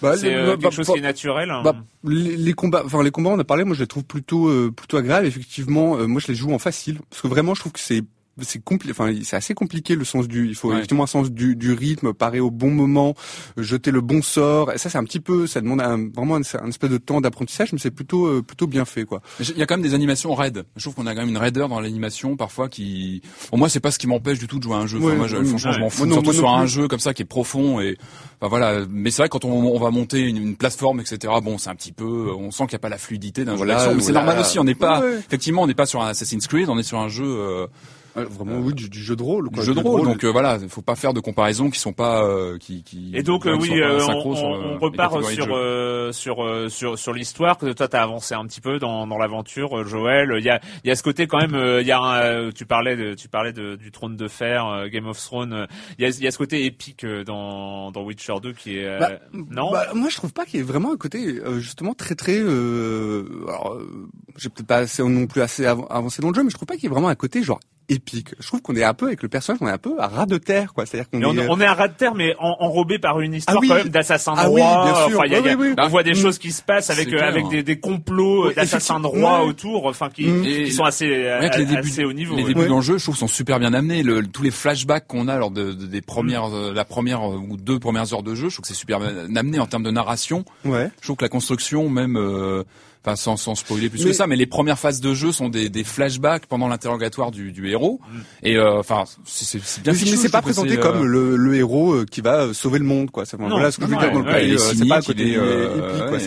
C: Bah,
A: c'est euh, quelque
C: bah,
A: chose
C: bah,
A: qui est naturel. hein.
C: bah, les, les combats, enfin les combats, on a parlé. Moi, je les trouve plutôt euh, plutôt agréables. Effectivement, euh, moi, je les joue en facile parce que vraiment, je trouve que c'est c'est compli- enfin c'est assez compliqué le sens du il faut
B: Ouais.
C: effectivement un sens du, du rythme parer au bon moment jeter le bon sort et ça c'est un petit peu ça demande un, vraiment un, un espèce de temps d'apprentissage mais c'est plutôt euh, plutôt bien fait quoi
B: Il y a quand même des animations raides. Je trouve qu'on a quand même une raideur dans l'animation parfois qui. Bon, moi, c'est pas ce qui m'empêche du tout de jouer à un jeu. Enfin, moi, je,
C: ouais,
B: franchement, je m'en fous.
C: Non,
B: Surtout sur un jeu comme ça qui est profond et. Enfin voilà. Mais c'est vrai quand on, on va monter une, une plateforme, etc. Bon, c'est un petit peu. On sent qu'il n'y a pas la fluidité d'un
C: Voilà,
B: jeu d'action. Mais c'est normal aussi. On n'est pas. Effectivement, on n'est pas sur un Assassin's Creed. On est sur un jeu. euh,
C: Ouais, vraiment oui du, du jeu de rôle
B: du jeu de rôle. Donc euh, voilà, il faut pas faire de comparaisons qui sont pas. euh, qui, qui.
A: Et donc
B: qui
A: euh,
B: sont
A: oui,
B: pas
A: euh, on,
B: sur,
A: on-
B: euh,
A: repart sur euh, sur euh, sur sur l'histoire que toi t'as avancé un petit peu dans dans l'aventure, Joël. Il y a il y a ce côté quand même. euh, Il y a un, euh, tu parlais de tu parlais de, du trône de fer, Game of Thrones. Il y a il y a ce côté épique euh, dans dans Witcher 2 qui est euh,
C: Bah,
A: non?
C: Bah, moi, je trouve pas qu'il y ait vraiment un côté euh, justement très très. Euh, alors, euh, j'ai peut-être pas assez non plus assez av- avancé dans le jeu, mais je trouve pas qu'il y ait vraiment un côté genre épique. Je trouve qu'on est un peu avec le personnage, on est un peu à ras de terre, quoi. C'est-à-dire qu'on
A: on,
C: est. euh,
A: on est à ras de terre, mais en- enrobé par une histoire
C: Ah oui.
A: quand même d'assassin de
C: Ah oui,
A: roi. on voit des
C: Mm.
A: choses qui se passent avec euh,
B: clair.
A: avec des, des complots
C: Oui,
A: d'assassins de
C: Ouais.
A: autour, enfin qui,
C: Mm.
B: Et
A: qui sont assez
B: les débuts,
A: assez haut niveau.
B: les
A: ouais.
B: débuts
C: Ouais.
B: dans le jeu, je trouve, sont super bien amenés. Le, tous les flashbacks qu'on a lors de, de- des premières,
A: Mm.
B: euh, la première euh, ou deux premières heures de jeu, je trouve que c'est super bien amené en termes de narration.
C: Ouais.
B: Je trouve que la construction, même, euh, enfin sans, sans spoiler plus
C: Mais-
B: que ça, mais les premières phases de jeu sont des, des flashbacks pendant l'interrogatoire du, du héros.
A: Mm.
B: Et euh, enfin, c'est- c'est bien
C: mais c'est pas présenté
B: c'est, euh,
C: comme le, le héros euh, qui va euh, sauver le monde, quoi. C'est
A: Non,
C: voilà ce que je veux
A: non,
C: dire dans le
A: ouais,
C: euh, c'est pas
B: il
C: côté
B: est, euh,
C: épique, quoi.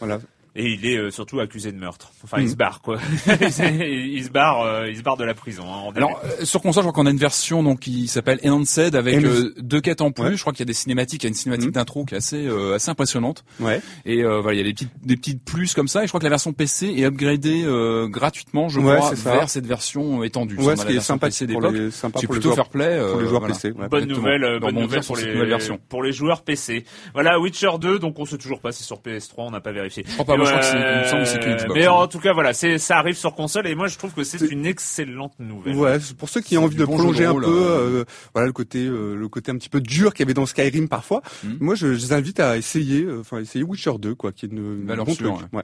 C: voilà.
A: Et il est euh, surtout accusé de meurtre. Enfin, il se barre quoi. [LAUGHS] il se barre, euh, il se barre de la prison. hein.
B: Alors euh, sur console, je crois qu'on a une version donc qui s'appelle Enhanced avec euh, deux quêtes en plus.
C: Ouais.
B: Je crois qu'il y a des cinématiques, il y a une cinématique
C: Mhm.
B: d'intro qui est assez euh, assez impressionnante.
C: Ouais.
B: Et euh, voilà, il y a des petites des petites plus comme ça. Et je crois que la version PC est upgradée euh, gratuitement, je
C: Ouais,
B: crois, vers cette version étendue.
C: Ouais, ce qui est sympa
B: PC
C: pour les, sympa
B: C'est
C: pour les
B: plutôt
C: joueurs,
B: fair play
C: pour les joueurs
B: voilà.
C: PC. ouais.
A: bonne nouvelle, euh, bonne nouvelle pour les pour les joueurs PC. Voilà, Witcher 2, donc on sait toujours pas si sur PS3, on n'a pas vérifié.
B: Je crois pas,
A: Et
B: moi je crois que c'est- il me semble que c'est que Xbox,
A: Mais
B: hein.
A: en tout cas, voilà, c'est ça arrive sur console et moi je trouve que c'est une excellente nouvelle.
C: Ouais, pour ceux qui ont envie de
B: bon
C: prolonger un peu,
B: euh.
C: euh, voilà le côté, euh, le côté un petit peu dur qu'il y avait dans Skyrim parfois.
B: Mhm.
C: Moi, je, je les invite à essayer, euh, enfin essayer Witcher 2, quoi, qui est une, une
B: Valeur
C: bon
B: sûre,
C: truc. Ouais.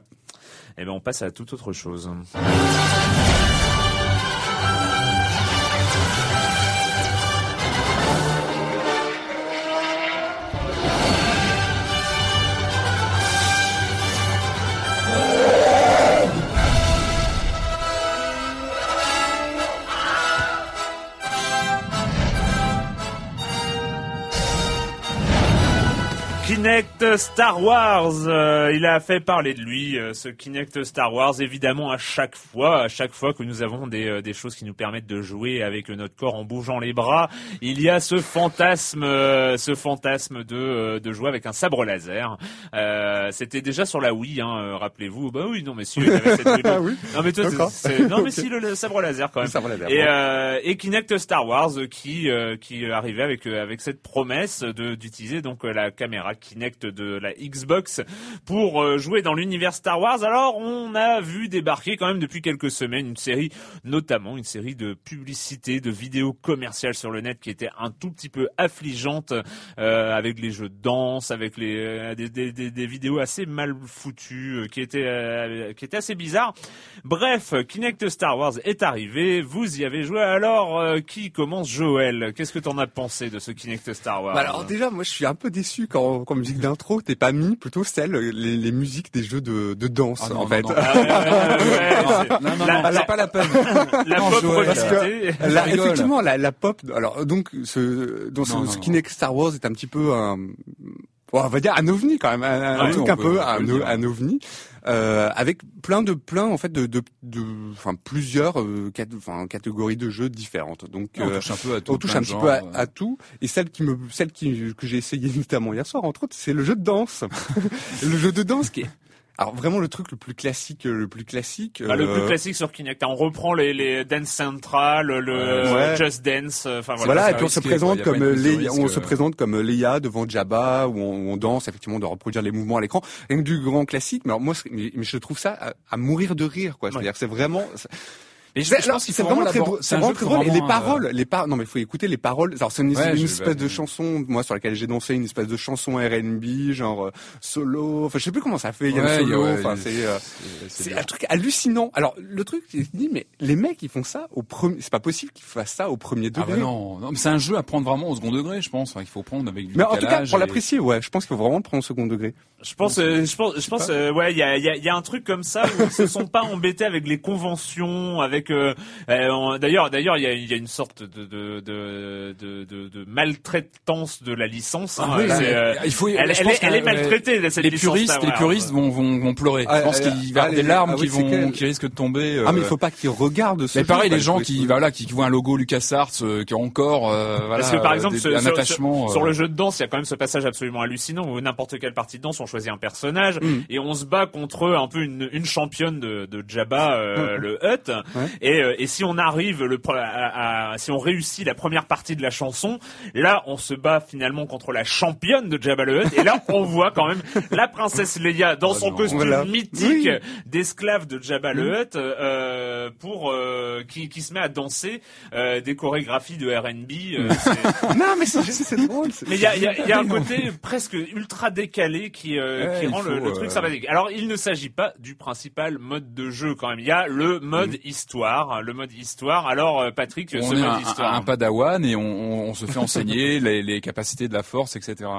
A: Et ben on passe à toute autre chose. Kinect Star Wars, euh, il a fait parler de lui, euh, ce Kinect Star Wars. Évidemment, à chaque fois, à chaque fois que nous avons des, euh, des choses qui nous permettent de jouer avec notre corps en bougeant les bras, il y a ce fantasme, euh, ce fantasme de, euh, de jouer avec un sabre laser. Euh, C'était déjà sur la Wii, hein, euh, rappelez-vous. Bah oui, non, mais si, il y avait cette [LAUGHS]
C: Ah oui.
A: Non mais toi, non mais si le, le sabre laser quand même.
C: Ça va la
A: Et, euh, et Kinect Star Wars qui euh, qui arrivait avec euh, avec cette promesse de d'utiliser donc la caméra Kinect de la Xbox pour euh, jouer dans l'univers Star Wars. Alors on a vu débarquer quand même depuis quelques semaines une série, notamment une série de publicités, de vidéos commerciales sur le net qui étaient un tout petit peu affligeantes euh, avec les jeux de danse, avec les euh, des, des, des, des vidéos assez mal foutues euh, qui étaient euh, qui étaient assez bizarres. Bref, Kinect Star Wars est arrivé, vous y avez joué. Alors, euh, qui commence Joël? Qu'est-ce que t'en as pensé de ce Kinect Star Wars?
C: Bah alors déjà, moi, je suis un peu déçu quand, quand musique d'intro, t'es pas mis plutôt celle, les, les musiques des jeux de, de danse,
B: Ah non,
C: en
B: non,
C: fait.
B: non. [LAUGHS] Non, non,
A: la-
B: non,
A: la-
B: c'est pas la peine.
A: la pop.
C: La- effectivement, la, la pop. Alors donc, ce, dans ce,
B: Non, non,
C: ce
B: non.
C: Kinect Star Wars est un petit peu un, on va dire un ovni quand même, un, un
A: Ouais,
C: truc un
B: peut-
C: peu un, un ovni, euh, avec plein de plein en fait de de, de enfin plusieurs euh, cat- enfin, catégories de jeux différentes. Donc
B: On
C: euh,
B: touche un peu à tout.
C: on touche un petit peu à, à tout. Et celle qui me, celle qui que j'ai essayé [LAUGHS] notamment hier soir, entre autres, c'est le jeu de danse. [LAUGHS] le jeu de danse qui est alors vraiment le truc le plus classique, le plus classique.
A: Bah, le
C: euh,
A: plus classique sur Kinect. On reprend les, les Dance Central, le
C: Ouais.
A: Just Dance. euh, Enfin
C: Voilà,
A: voilà.
C: et puis on se présente comme
B: risque,
C: on se
B: euh.
C: présente comme Leia devant Jabba où on, on danse effectivement de reproduire les mouvements à l'écran. Rien que du grand classique, mais alors moi mais, mais je trouve ça à, à mourir de rire quoi. C'est-à-dire que c'est vraiment c'est-
B: Et je, pense qu'il faut
C: vraiment très drôle.
B: c'est
C: vraiment très drôle. Et les
B: euh,
C: paroles, les par non mais il faut écouter les paroles. Alors c'est une,
B: Ouais,
C: une
B: je-
C: espèce de chanson moi sur laquelle j'ai dansé une espèce de chanson R&B genre euh, solo. Enfin je sais plus comment ça fait. Il y a solo. Enfin c'est euh,
B: c'est
C: c'est un truc hallucinant. Alors le truc je me dis mais les mecs ils font ça au premier. C'est pas possible qu'ils fassent ça au premier
B: Ah
C: degré.
B: bah non, non mais c'est un jeu à prendre vraiment au second degré, je pense. Enfin, il faut prendre avec du
C: Mais en tout cas, pour
B: et-
C: l'apprécier, ouais, je pense qu'il faut vraiment le prendre au second degré.
A: Je pense, euh, je pense, je pense, euh, ouais, il y a, il y, a, il y a un truc comme ça où ils se sont pas embêtés avec les conventions, avec. Euh, euh, d'ailleurs, d'ailleurs, il y a, il y a une sorte de de, de, de, de, de maltraitance de la licence. hein.
B: Ah oui,
A: C'est,
B: mais
A: euh,
B: il faut.
A: elle, elle est, elle est maltraitée cette
B: Les
A: licence
B: puristes, les puristes vont, vont, vont pleurer.
C: Ah,
B: je pense
C: ah,
B: qu'il y
C: ah,
B: avoir des
C: les-
B: larmes
C: ah oui,
B: qui vont, qui risquent de tomber.
C: Ah, mais
B: euh,
C: il faut pas qu'ils regardent ce
B: Mais pareil,
C: jeu,
B: les gens
C: quoi.
B: qui, voilà, qui, qui voient un logo LucasArts, euh, qui ont encore, euh, voilà,
A: Parce que par
B: euh,
A: exemple,
B: des-
A: ce-
B: un
A: sur,
B: attachement.
A: sur-
B: euh,
A: le jeu de danse, il y a quand même ce passage absolument hallucinant où n'importe quelle partie de danse, on choisit un personnage
C: Mm.
A: et on se bat contre un peu une, une championne de, de Jabba, euh,
C: Mm.
A: le Hutt.
C: Ouais.
A: Et, euh, et si on arrive le à, à- si on réussit la première partie de la chanson, là, on se bat finalement contre la championne de Jabba le Hutt. Et là, on voit quand même la princesse Leia dans
B: Ah
A: son
B: non.
A: costume
C: Voilà.
A: mythique
C: Oui.
A: d'esclave de Jabba le Hutt, euh, pour euh, qui, qui se met à danser euh, des chorégraphies de R&B. euh, [LAUGHS]
C: Non, mais c'est drôle.
A: mais il y a, il y a- il y a un côté presque ultra décalé qui, euh,
B: Ouais,
A: qui rend le,
B: faut,
A: le truc
B: euh,
A: sympathique. Alors, il ne s'agit pas du principal mode de jeu quand même. Il y a le mode
B: Mm.
A: histoire. Le mode histoire. Alors, euh, Patrick, ce
B: on est
A: mode
B: un,
A: histoire.
B: un, un padawan et on, on, on se fait enseigner [LAUGHS] les, les capacités de la force, etc.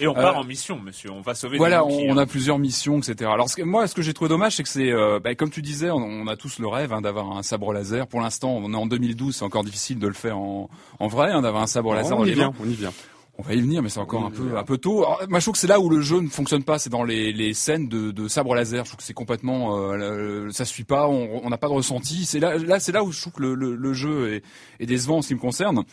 A: Et on part
B: euh,
A: en mission, monsieur. On va sauver
B: Voilà,
A: des
B: on, on
A: hein.
B: a plusieurs missions, etc. Alors ce que- moi, ce que j'ai trouvé dommage, c'est que c'est, euh, bah, comme tu disais, on, on a tous le rêve hein, d'avoir un sabre laser. Pour l'instant, on est en 2012, c'est encore difficile de le faire en, en vrai, hein, d'avoir un sabre laser
C: on
B: dans
C: y
B: les
C: vient,
B: mains.
C: on y vient.
B: On va y venir, mais c'est encore un peu un peu tôt. Alors, moi, je trouve que c'est là où le jeu ne fonctionne pas, c'est dans les, les scènes de, de sabre laser. Je trouve que c'est complètement, euh, ça suit pas, on on n'a pas de ressenti. C'est là, là, c'est là où je trouve que le, le, le jeu est, est décevant en ce qui me concerne.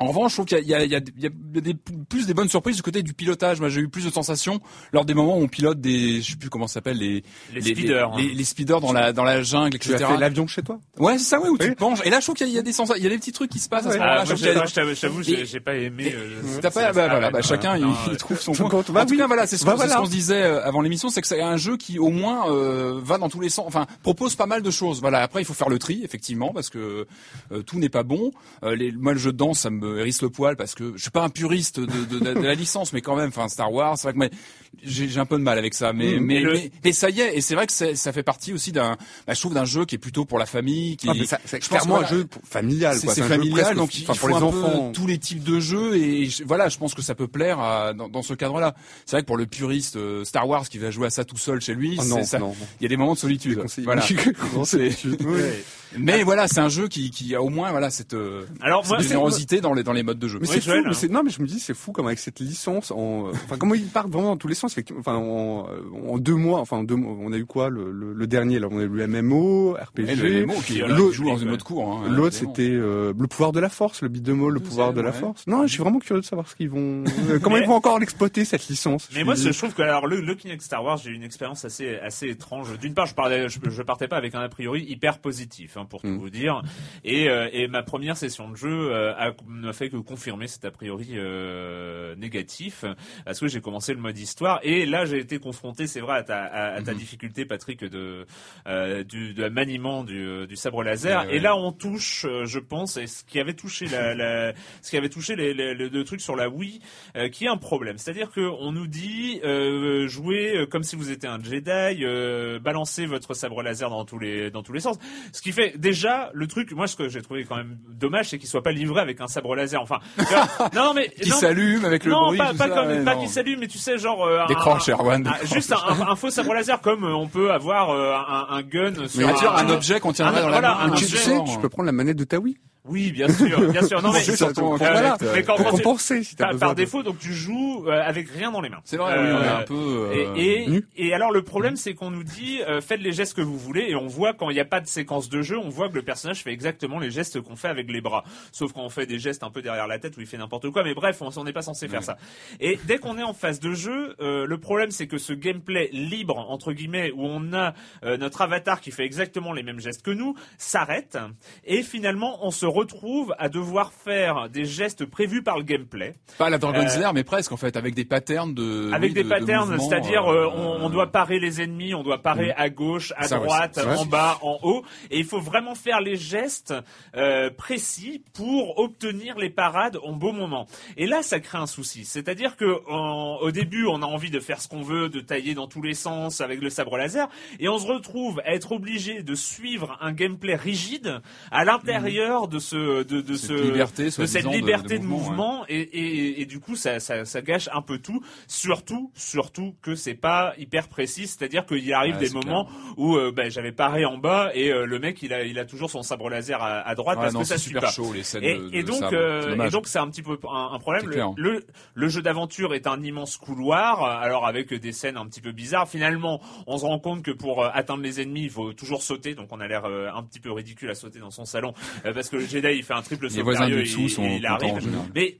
B: En revanche, je trouve qu'il y a, il y a, il y a des, plus des bonnes surprises du côté du pilotage. Moi, j'ai eu plus de sensations lors des moments où on pilote des, je sais plus comment ça s'appelle, les,
A: Les speeders, hein.
B: les, les speeders dans la dans la jungle,
C: Tu as
B: etc.
C: fait l'avion chez toi?
B: Ouais, c'est ça, ouais, où tu te penches. Et là, je trouve qu'il y a- il y a des sensations, il y a des petits trucs qui se passent à ce
C: Ouais.
B: moment-là.
A: Ah,
B: je
A: t'avoue, j'ai pas aimé. euh,
B: T'as pas, bah, voilà,
A: ah,
B: bah,
A: ouais,
B: chacun
A: non,
B: il, il trouve son compte,
C: bah
B: en tout
C: oui.
B: cas, voilà, c'est ce
C: Bah
B: qu'on c'est ce
C: voilà.
B: qu'on se disait euh, avant l'émission, c'est que c'est un jeu qui au moins euh, va dans tous les sens, enfin propose pas mal de choses. Voilà, après il faut faire le tri effectivement parce que euh, tout n'est pas bon. Les, moi le jeu de danse ça me hérisse le poil parce que je suis pas un puriste de, de, de, de la licence, mais quand même, enfin Star Wars, c'est vrai que j'ai j'ai un peu de mal avec ça, mais
C: Mm.
B: mais,
A: Et le-
B: mais, mais ça y est, et c'est vrai que c'est- ça fait partie aussi d'un, bah, je trouve d'un jeu qui est plutôt pour la famille, qui
C: Ah, mais ça- C'est
B: je pense
C: clairement
B: que
C: un jeu pour- familial.
B: c'est familial,
C: presque-
B: donc il
C: enfin,
B: faut
C: pour les
B: un peu
C: enfants.
B: tous les types de jeux et je- voilà, je pense que ça peut plaire à- dans, dans ce cadre-là. C'est vrai que pour le puriste euh, Star Wars qui va jouer à ça tout seul chez lui,
C: Ah
B: c'est
C: non,
B: ça-
C: non, non.
B: il y a des moments de solitude. Voilà. [LAUGHS] Mais voilà, c'est un jeu qui, qui a au moins voilà cette, euh,
A: Alors,
B: cette
A: moi, c'est-
B: générosité dans les dans les modes de jeu.
C: Mais
A: Oui,
C: c'est fou.
A: hein.
C: mais c'est- non, mais je me dis, c'est fou comme avec cette licence. En, euh, enfin, comment ils partent vraiment dans tous les sens. effectivement. Enfin, en, euh, en deux mois. Enfin, en deux mois. On a eu quoi le, le, le dernier là On a eu le MMO, RPG.
B: Et le MMO qui
A: Voilà,
B: l'autre joue dans
A: joue,
B: une
A: ouais.
B: autre cour. Hein,
C: L'autre, c'était euh, le pouvoir de la force, le beat de mall, le pouvoir de la
B: ouais.
C: force. Non, je suis vraiment curieux de savoir ce qu'ils vont, euh, [LAUGHS] comment
A: Mais-
C: ils vont encore l'exploiter cette licence.
A: Mais moi, je trouve que alors le, le Kinect Star Wars, j'ai eu une expérience assez assez étrange. D'une part, je parlais, je, je partais pas avec un a priori hyper positif, hein, pour tout
C: Mm.
A: vous dire. Et, euh, et ma première session de jeu euh, a n'a fait que confirmer cet a priori euh, négatif, parce que j'ai commencé le mode histoire. Et là, j'ai été confronté, c'est vrai, à ta, à, à ta
B: Mhm.
A: difficulté, Patrick, de euh, du de maniement du, du sabre laser.
B: Ouais, ouais.
A: Et là, on touche, euh, je pense, et ce qui avait touché la, la ce qui avait touché les, les, les deux trucs sur la Wii, euh, qui est un problème. C'est-à-dire que on nous dit euh, jouez euh, comme si vous étiez un Jedi, euh, balancez votre sabre laser dans tous les dans tous les sens. Ce qui fait déjà le truc. Moi, ce que j'ai trouvé quand même dommage, c'est qu'il soit pas livré avec un sabre laser. Enfin, [LAUGHS] non, mais
B: qui s'allume avec le
A: non,
B: bruit.
A: pas,
B: tout
A: pas
B: ça,
A: comme
B: ouais,
A: pas
B: non.
A: qui s'allume, mais tu sais genre euh, un-
B: Décroche,
A: un-
B: Erwan,
A: juste un, un- un faux sabre laser comme euh, on peut avoir euh, un, un gun sur
B: Mais
A: un,
B: un objet qu'on tiendrait
A: un-
B: dans la
A: voilà,
B: main.
C: tu
A: objet-
C: sais, tu peux prendre la manette de ta Wii.
A: Oui, bien sûr, bien sûr. Non, mais,
B: en
C: pour-
B: voilà.
A: mais quand,
C: Pour
A: quand
C: compenser, si
A: par, par défaut, donc tu joues euh, avec rien dans les mains.
B: C'est vrai, oui, on est
A: Euh,
B: un peu. euh,
A: Et, et, et alors le problème c'est qu'on nous dit euh, faites les gestes que vous voulez et on voit quand il n'y a pas de séquence de jeu on voit que le personnage fait exactement les gestes qu'on fait avec les bras sauf quand on fait des gestes un peu derrière la tête où il fait n'importe quoi mais bref on n'est pas censé faire
B: Ouais.
A: ça et dès qu'on est en phase de jeu euh, le problème c'est que ce gameplay libre entre guillemets où on a euh, notre avatar qui fait exactement les mêmes gestes que nous s'arrête et finalement on se retrouve à devoir faire des gestes prévus par le gameplay.
B: Pas la Dragon's
A: Euh,
B: Lair, mais presque en fait, avec des patterns de.
A: avec
B: oui,
A: des
B: de- de
A: patterns, c'est-à-dire
B: euh,
A: euh, on, on doit parer les ennemis, on doit parer à gauche, à
B: Ça,
A: droite, en bas, en haut, et il faut vraiment faire les gestes précis pour obtenir les parades en beau moment. Et là, ça crée un souci, c'est-à-dire que en- au début, on a envie de faire ce qu'on veut, de tailler dans tous les sens avec le sabre laser, et on se retrouve à être obligé de suivre un gameplay rigide à l'intérieur de ce de, de
B: Cette
A: ce
B: liberté,
A: de cette liberté
B: de
A: de,
B: mouvement,
A: et, et, et du coup ça, ça, ça gâche un peu tout. Surtout surtout que c'est pas hyper précis. C'est-à-dire qu'il arrive des moments où euh, ben, j'avais paré en bas et euh, le mec il a il a toujours son sabre laser à, à droite parce
B: non,
A: que ça suit
B: super
A: pas.
B: chaud les scènes
A: et,
B: de,
A: et donc, euh,
B: C'est
A: et donc c'est un petit peu un, un problème. Le, le, le jeu d'aventure est un immense couloir, alors avec des scènes un petit peu bizarres. Finalement, on se rend compte que pour euh, atteindre les ennemis, il faut toujours sauter. Donc on a l'air euh, un petit peu ridicule à sauter dans son salon euh, parce que le [LAUGHS] Jedi il fait un triple
B: Les
A: saut
B: voisins
A: périlleux
B: du dessous sont
A: il arrive. Mais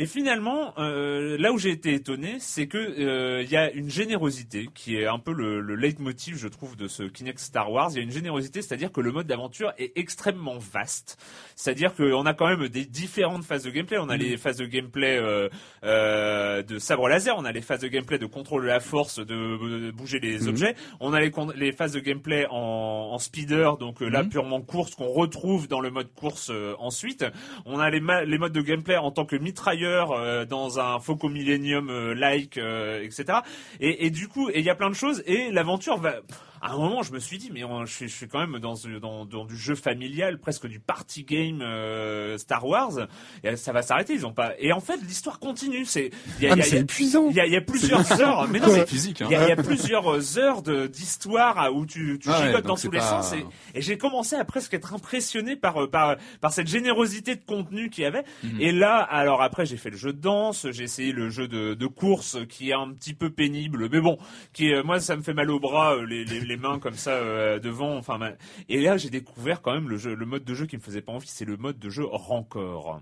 A: mais finalement, euh, là où j'ai été étonné, c'est que euh, il y a une générosité qui est un peu le, le leitmotiv, je trouve, de ce Kinect Star Wars. Il y a une générosité, c'est-à-dire que le mode d'aventure est extrêmement vaste. C'est-à-dire qu'on a quand même des différentes phases de gameplay. On a les phases de gameplay euh, euh, de sabre laser, on a les phases de gameplay de contrôle de la force, de, de bouger les objets. On a les, les phases de gameplay en, en speeder, donc euh, là
B: Mhm.
A: purement course qu'on retrouve dans le mode course euh, ensuite. On a les, les modes de gameplay en tant que mitrailleur euh, dans un Foco Millennium euh, like, euh, etc. Et, et du coup, il y a plein de choses. Et l'aventure va. À un moment, je me suis dit, mais on- je, suis, je suis quand même dans, dans, dans du jeu familial, presque du party game euh, Star Wars. Et ça va s'arrêter. Ils ont pas. Et en fait, l'histoire continue. C'est. il y a-
C: Ah, épuisant.
A: il y a, il y a plusieurs heures. Mais non,
B: C'est physique. Hein.
A: il y, a, il y a plusieurs heures d'histoire où tu, tu
B: Ah ouais,
A: dans tous les
B: pas-
A: sens et, et j'ai commencé à presque être impressionné par, euh, par, par cette générosité de contenu qu'il y avait.
B: Mhm.
A: Et là, alors après, j'ai fait le jeu de danse, j'ai essayé le jeu de, de course qui est un petit peu pénible, mais bon, qui est, moi, ça me fait mal au bras, euh, les, les, les mains comme ça euh, devant. Enfin, ben, et là, j'ai découvert quand même le jeu, le mode de jeu qui me faisait pas envie, c'est le mode de jeu Rancor.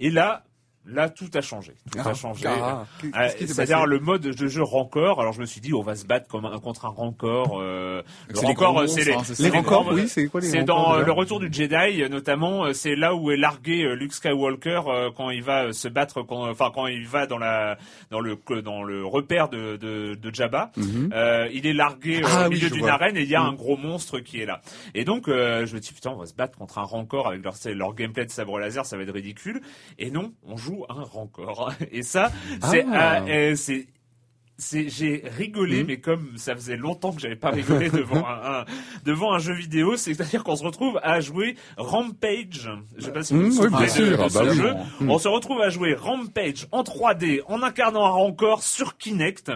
A: Et là, Là, tout a changé. Tout a changé.
C: Ah,
A: Euh,
C: qui s'est
A: C'est-à-dire le mode de jeu Rancor. Alors je me suis dit, on va se battre comme un, contre un Rancor. Euh, le
B: C'est les
A: Rancor, c'est les,
B: hein.
C: Les Rancors,
A: grands-
C: oui, c'est quoi les
A: c'est dans euh, le retour du Jedi, euh, notamment, euh, c'est là où est largué euh, Luke Skywalker euh, quand il va euh, se battre, quand, enfin quand il va dans la dans le dans le repère de de, de Jabba.
C: Mhm.
A: Euh, il est largué euh,
C: Ah
A: au milieu d'une arène et il y a
C: Mhm.
A: un gros monstre qui est là. Et donc euh, je me dis putain on va se battre contre un rancor avec leur leur gameplay de sabre laser, ça va être ridicule. Et non, on joue un rancor. [LAUGHS] Et ça c'est
C: Ah.
A: euh, euh, c'est c'est j'ai rigolé
C: Mhm.
A: mais comme ça faisait longtemps que j'avais pas rigolé [LAUGHS] devant un, un- devant un jeu vidéo c'est à dire qu'on se retrouve à jouer Rampage je sais pas si vous vous
C: oui,
A: souvenez
C: bien
A: de-
C: sûr,
A: de
C: ah
A: ce
C: bah
A: jeu
C: Mhm.
A: on se retrouve à jouer Rampage en 3D en incarnant un rancor sur Kinect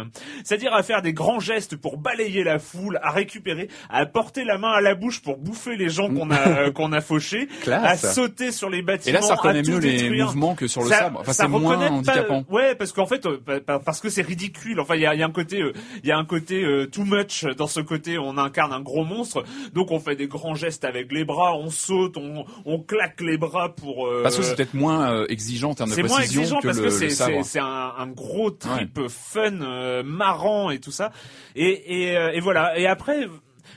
A: c'est-à-dire à faire des grands gestes pour balayer la foule à récupérer à porter la main à la bouche pour bouffer les gens qu'on a qu'on a fauchés à sauter sur les
B: Et
A: bâtiments
B: là, ça reconnaît mieux les mouvements que sur le
A: Ça-
B: sabre. Enfin,
A: ça
B: c'est moins
A: pas-
B: handicapant.
A: ouais, parce qu'en fait, euh, pa- pa- parce que c'est ridicule. Enfin, il y a, y a un côté, euh, il y a un côté euh, too much dans ce côté. On incarne un gros monstre, donc on fait des grands gestes avec les bras, on saute, on, on claque les bras pour. euh,
B: Parce que c'est peut-être moins euh, exigeant en termes de
A: c'est moins
B: précision
A: exigeant
B: que
A: parce
B: le,
A: que c'est
B: sabre.
A: c'est c'est un, un gros trip fun euh, marrant et tout ça et et, euh, et voilà et après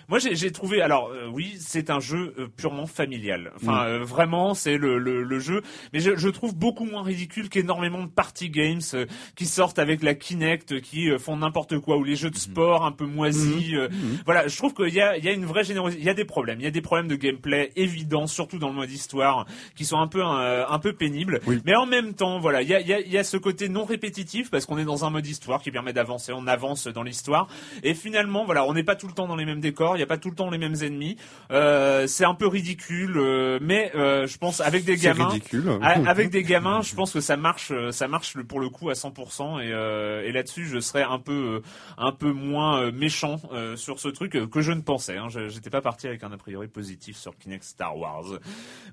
A: moi j'ai trouvé alors euh, oui c'est un jeu euh, purement familial. Enfin euh, vraiment c'est le, le le jeu. Mais je, je trouve beaucoup moins ridicule qu'énormément de party games euh, qui sortent avec la Kinect qui euh, font n'importe quoi ou les jeux de sport un peu moisis euh, voilà je trouve qu'il y a il y a une vraie générosité il y a des problèmes. Il y a des problèmes de gameplay évidents surtout dans le mode histoire qui sont un peu euh, un peu pénibles.
C: Oui.
A: mais en même temps voilà il y a il y a il y a ce côté non répétitif parce qu'on est dans un mode histoire qui permet d'avancer on avance dans l'histoire. Et finalement voilà on n'est pas tout le temps dans les mêmes décors il n'y a pas tout le temps les mêmes ennemis euh, c'est un peu ridicule euh, mais euh, je pense avec des gamins a- avec des [LAUGHS] gamins, je pense que ça marche, ça marche pour le coup à 100%. Et, et là-dessus, je serais un peu, un peu moins méchant sur ce truc que je ne pensais. Hein. Je- J'étais pas parti avec un a priori positif sur Kinect Star Wars.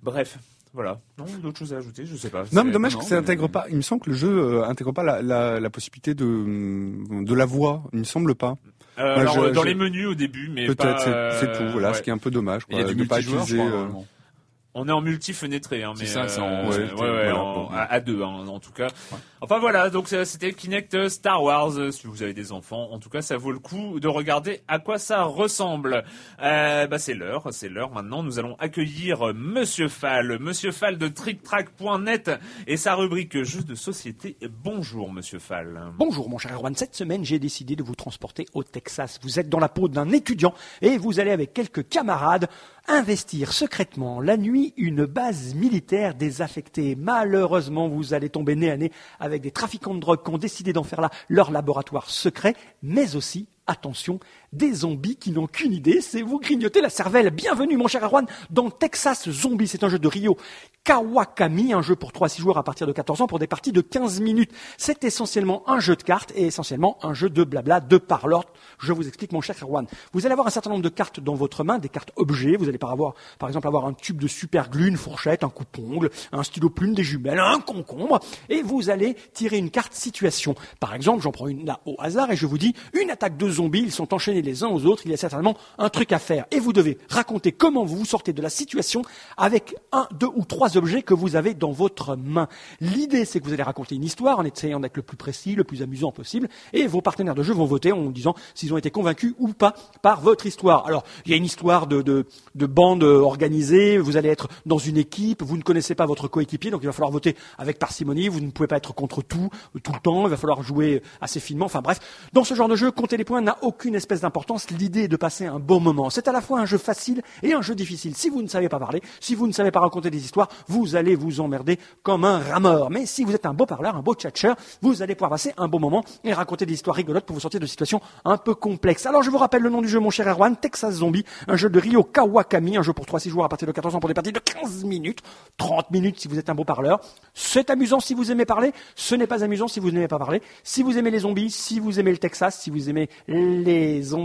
A: Bref, voilà. Non, d'autres choses à ajouter, je sais pas.
C: Non, mais dommage
B: non,
C: que ça
B: mais-
C: intègre pas. Il me semble que le jeu euh, intègre pas la, la, la possibilité de de la voix. Il me semble pas.
A: Euh, alors,
C: je-
A: euh, dans
C: je-
A: les menus au début, mais
C: Peut-être,
A: pas,
C: c'est tout. Voilà,
A: ouais.
C: ce qui est un peu dommage.
B: Il y a du
C: de pas
B: multijoueur, je
C: utiliser,
B: crois.
A: On est en multi-fenêtré, hein, mais
B: C'est ça, c'est en-
A: euh,
C: ouais,
A: ouais, ouais,
C: voilà,
A: en-
C: bon.
A: à, à deux, hein, en tout cas. Enfin voilà, donc c'était Kinect euh, Star Wars. euh, Si vous avez des enfants, en tout cas, ça vaut le coup de regarder à quoi ça ressemble. Euh, bah c'est l'heure, c'est l'heure maintenant. Nous allons accueillir euh, Monsieur Fall, Monsieur Fall de TrickTrack.net et sa rubrique jeux de société. Bonjour, Monsieur Fall.
D: Bonjour mon cher Erwan, cette semaine j'ai décidé de vous transporter au Texas. Vous êtes dans la peau d'un étudiant et vous allez avec quelques camarades investir secrètement la nuit une base militaire désaffectée. Malheureusement, vous allez tomber nez à nez avec des trafiquants de drogue qui ont décidé d'en faire là leur laboratoire secret, mais aussi Attention, des zombies qui n'ont qu'une idée, c'est vous grignoter la cervelle. Bienvenue, mon cher Erwan, dans Texas Zombie. C'est un jeu de Rio Kawakami, un jeu pour 3 6 joueurs à partir de 14 ans pour des parties de 15 minutes. C'est essentiellement un jeu de cartes et essentiellement un jeu de blabla, de parleur. Je vous explique, mon cher Erwan. Vous allez avoir un certain nombre de cartes dans votre main, des cartes objets. Vous allez par, avoir, par exemple avoir un tube de super glue, une fourchette, un coupe-ongle, un stylo plume, des jumelles, un concombre. Et vous allez tirer une carte situation. Par exemple, j'en prends une là au hasard et je vous dis, une attaque de zombies, ils sont enchaînés les uns aux autres, il y a certainement un truc à faire. Et vous devez raconter comment vous vous sortez de la situation avec un, deux ou trois objets que vous avez dans votre main. L'idée, c'est que vous allez raconter une histoire en essayant d'être le plus précis, le plus amusant possible, et vos partenaires de jeu vont voter en disant s'ils ont été convaincus ou pas par votre histoire. Alors, il y a une histoire de, de, de bande organisée, vous allez être dans une équipe, vous ne connaissez pas votre coéquipier, donc il va falloir voter avec parcimonie, vous ne pouvez pas être contre tout, tout le temps, il va falloir jouer assez finement, enfin bref. Dans ce genre de jeu, compter les points n'a aucune espèce d'importance, l'idée est de passer un bon moment. C'est à la fois un jeu facile et un jeu difficile. Si vous ne savez pas parler, si vous ne savez pas raconter des histoires, vous allez vous emmerder comme un rameur. Mais si vous êtes un beau parleur, un beau tchatcheur, vous allez pouvoir passer un bon moment et raconter des histoires rigolotes pour vous sortir de situations un peu complexes. Alors je vous rappelle le nom du jeu, mon cher Erwan, Texas Zombie, un jeu de Rio Kawakami, un jeu pour 3-6 joueurs à partir de 14 ans pour des parties de 15 minutes, 30 minutes si vous êtes un beau parleur. C'est amusant si vous aimez parler, ce n'est pas amusant si vous n'aimez pas parler. Si vous aimez les zombies, si vous aimez le Texas, si vous aimez les zombies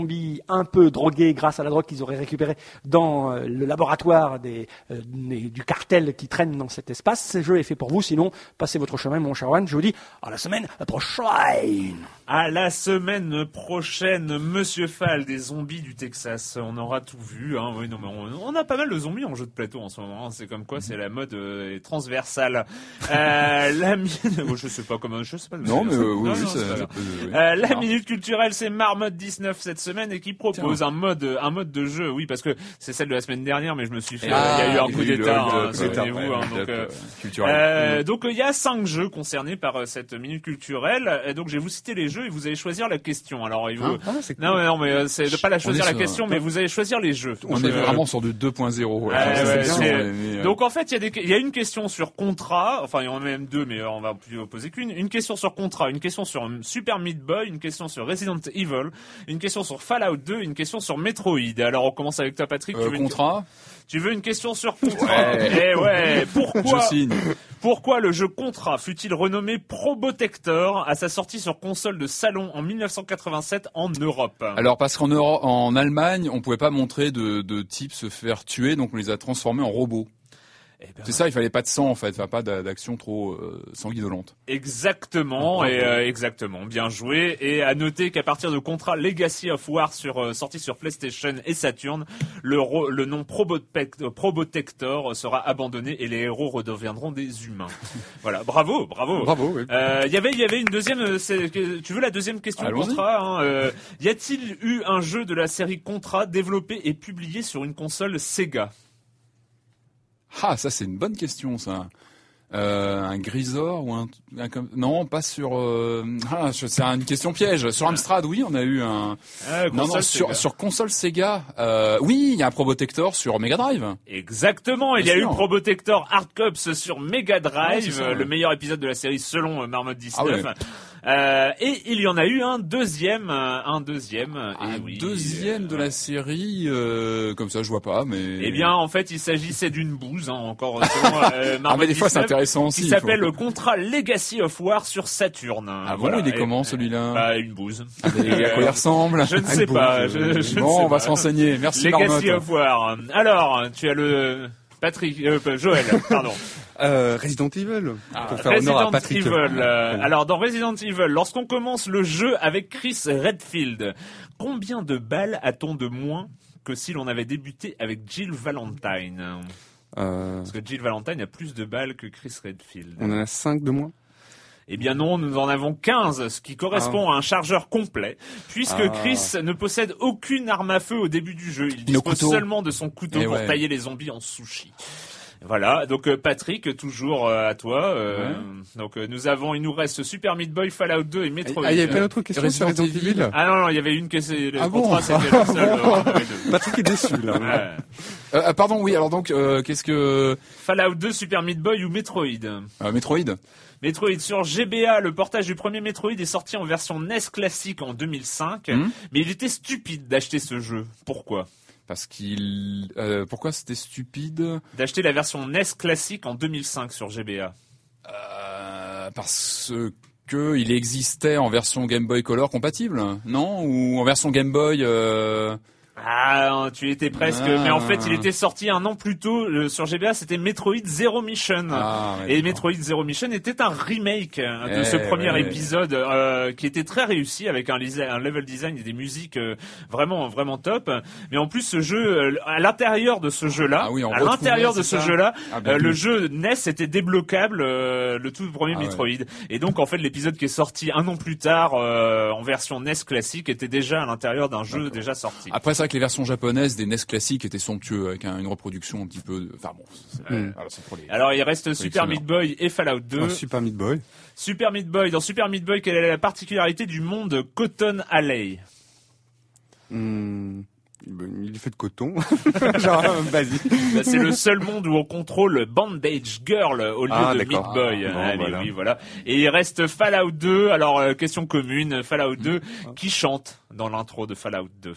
D: un peu drogués grâce à la drogue qu'ils auraient récupérée dans euh, le laboratoire des, euh, des- du cartel qui traîne dans cet espace, ce jeu est fait pour vous. Sinon, passez votre chemin, mon Erwan. Je vous dis à la semaine prochaine.
A: À la semaine prochaine, Monsieur Fall, des zombies du Texas. On aura tout vu. Hein. Oui, non, mais on, on a pas mal de zombies en jeu de plateau en ce moment. hein. C'est comme quoi, c'est la mode euh, transversale. Euh, [LAUGHS] la mine... [LAUGHS] oh, je sais pas comment... Je sais pas.
B: Non, mais euh, oui,
A: Non,
B: oui,
A: non,
B: ça, oui.
A: Euh, la minute culturelle, c'est Marmotte 19 cette semaine et qui propose un mode, un mode de jeu. Oui, parce que c'est celle de la semaine dernière, mais je me suis fait.
B: Ah,
A: il y a eu un coup d'état, hein, souvenez-vous.
B: ouais,
A: hein, donc, euh,
B: euh,
A: euh, il y a cinq jeux concernés par cette minute culturelle. Et donc je vais vous citer les jeux et vous allez choisir la question. Alors.
C: Ah, cool.
A: non, mais non, mais euh, c'est de pas la choisir la
B: sur-
A: question, mais vous allez choisir les jeux.
B: On
A: Donc,
B: est
A: euh,
B: vraiment sur du 2.0. ouais.
A: Ouais,
B: Ça,
A: ouais,
B: c'est
A: c'est-
B: bien, mais, euh,
A: Donc en fait, il y, a des- il y a une question sur contrat, enfin il y en a même deux, mais on va plus poser qu'une. Une question sur contrat, une question sur Super Meat Boy, une question sur Resident Evil, une question sur Fallout 2, une question sur Metroid. Alors on commence avec toi Patrick.
B: euh,
A: tu, veux une... tu veux une question sur contrat
B: Ouais.
A: Eh ouais, pourquoi
B: je signe.
A: pourquoi le jeu Contra fut-il renommé Probotector à sa sortie sur console de salon en 1987 en Europe
B: Alors parce qu'en en Allemagne, on pouvait pas montrer de, de types se faire tuer, donc on les a transformés en robots.
A: Eh ben,
B: C'est ça, il fallait pas de sang en fait, enfin, pas d'a- d'action trop euh, sanguinolente.
A: Exactement, et euh, exactement, bien joué. Et à noter qu'à partir de Contra Legacy of War sur euh, sorti sur PlayStation et Saturn, le, nom Probotec- Probotector sera abandonné et les héros redeviendront des humains. [LAUGHS] voilà, bravo, bravo.
C: Bravo, oui.
A: Euh, Il y avait, il y avait une deuxième. euh, Tu veux la deuxième question
B: Allons-y.
A: Contra hein, Y a-t-il eu un jeu de la série Contra développé et publié sur une console Sega?
B: Ah, ça c'est une bonne question ça. Euh, un Grisor ou un, un non pas sur euh, ah c'est une question piège sur Amstrad oui on a eu un
A: Ah,
B: non non sur sur console Sega euh, oui il y a un Probotector sur Mega Drive
A: Exactement, il y a eu. Probotector Hard Cops sur Mega Drive,
B: c'est ça, ouais.
A: le meilleur épisode de la série selon euh, Marmotte 19.
B: Ah ouais.
A: Euh, et il y en a eu un deuxième, euh, un deuxième.
B: un
A: et oui,
B: deuxième de
A: euh,
B: la série euh, comme ça je vois pas mais
A: Eh bien, en fait, il s'agissait d'une bouse, hein, encore selon euh, [LAUGHS]
B: ah mais des fois c'est
A: 19,
B: intéressant aussi il
A: s'appelle le contrat Legacy of War sur Saturn.
B: ah bon
A: Voilà.
B: il est
A: Et-
B: comment celui-là
A: Bah, une bouse.
B: Et à quoi il [LAUGHS] ressemble
A: Je ne sais
C: bouse,
A: pas.
C: euh,
A: Je, je
B: bon
A: sais
B: on va se renseigner merci
A: Legacy
B: Marmotte
A: of War. Alors, tu as le Patrick, euh, Joël, pardon. [LAUGHS]
C: Euh, Resident Evil.
B: Ah,
C: pour faire
A: Resident
C: honneur à Patrick.
A: Evil. euh, alors dans Resident Evil, lorsqu'on commence le jeu avec Chris Redfield, combien de balles a-t-on de moins que si l'on avait débuté avec Jill Valentine?
C: Euh,
A: Parce que Jill Valentine a plus de balles que Chris Redfield.
C: on en a 5 de moins?
A: Eh bien non, nous en avons 15, ce qui correspond à un chargeur complet, puisque
C: Ah.
A: Chris ne possède aucune arme à feu au début du jeu. Il dispose seulement de son couteau
B: Eh
A: pour
B: ouais.
A: tailler les zombies en sushi. Voilà, donc euh, Patrick, toujours euh, à toi. euh, Donc nous avons, il nous reste Super Meat Boy, Fallout 2 et Metroid.
C: Ah, il y avait plein d'autres questions sur
B: Resident
C: Resident
B: Evil.
C: Evil.
A: Ah non, non, il y avait une que c'est le
B: Ah bon
A: contrat, c'était le [LAUGHS] seul. ouais, de-
C: Patrick est déçu, là.
A: ouais.
B: Euh, ah, pardon oui alors donc euh, qu'est-ce que
A: Fallout 2, Super Meat Boy ou Metroid?
B: Euh, Metroid
A: Metroid sur GBA, le portage du premier Metroid est sorti en version NES classique en 2005,
B: Mhm.
A: mais il était stupide d'acheter ce jeu. Pourquoi?
B: Parce qu'il... euh, pourquoi c'était stupide?
A: D'acheter la version NES classique en 2005 sur GBA.
B: Euh, Parce que il existait en version Game Boy Color compatible, non? Ou en version Game Boy euh...
A: Ah, tu étais presque,
B: Ah.
A: mais en fait, il était sorti un an plus tôt euh, sur GBA. C'était Metroid Zero Mission.
B: Ah,
A: Et. Metroid Zero Mission était un remake euh, de
B: Eh,
A: ce premier
B: ouais.
A: épisode euh, qui était très réussi avec un, level design et des musiques euh, vraiment vraiment top. Mais en plus, ce jeu, euh, à l'intérieur de ce jeu-là,
B: Ah oui,
A: à l'intérieur de ce jeu-là,
B: Ah, bien
A: euh, le jeu NES était débloquable, euh, le tout premier
B: Ah ouais.
A: Metroid. Et donc, en fait, l'épisode qui est sorti un an plus tard euh, en version NES classique était déjà à l'intérieur d'un jeu déjà sorti.
B: Après, vrai que les versions japonaises des NES classiques étaient somptueux, avec un- une reproduction un petit peu... de- Enfin bon, c'est
C: Mm.
B: pour les...
A: Alors il reste Super. Meat Boy et Fallout 2.
C: Oh, Super Meat Boy.
A: Super Meat Boy, dans Super Meat Boy, quelle est la particularité du monde Cotton Alley?
C: Hmm, il est fait de coton. [LAUGHS] Genre, euh, vas-y.
A: Bah, C'est le seul monde où on contrôle Bandage Girl au lieu
C: Ah,
A: de Meat. Boy.
C: Ah, bon,
A: Allez,
C: voilà.
A: oui, voilà. Et il reste Fallout 2. Alors euh, question commune, Fallout 2,
C: Ah.
A: qui chante dans l'intro de Fallout 2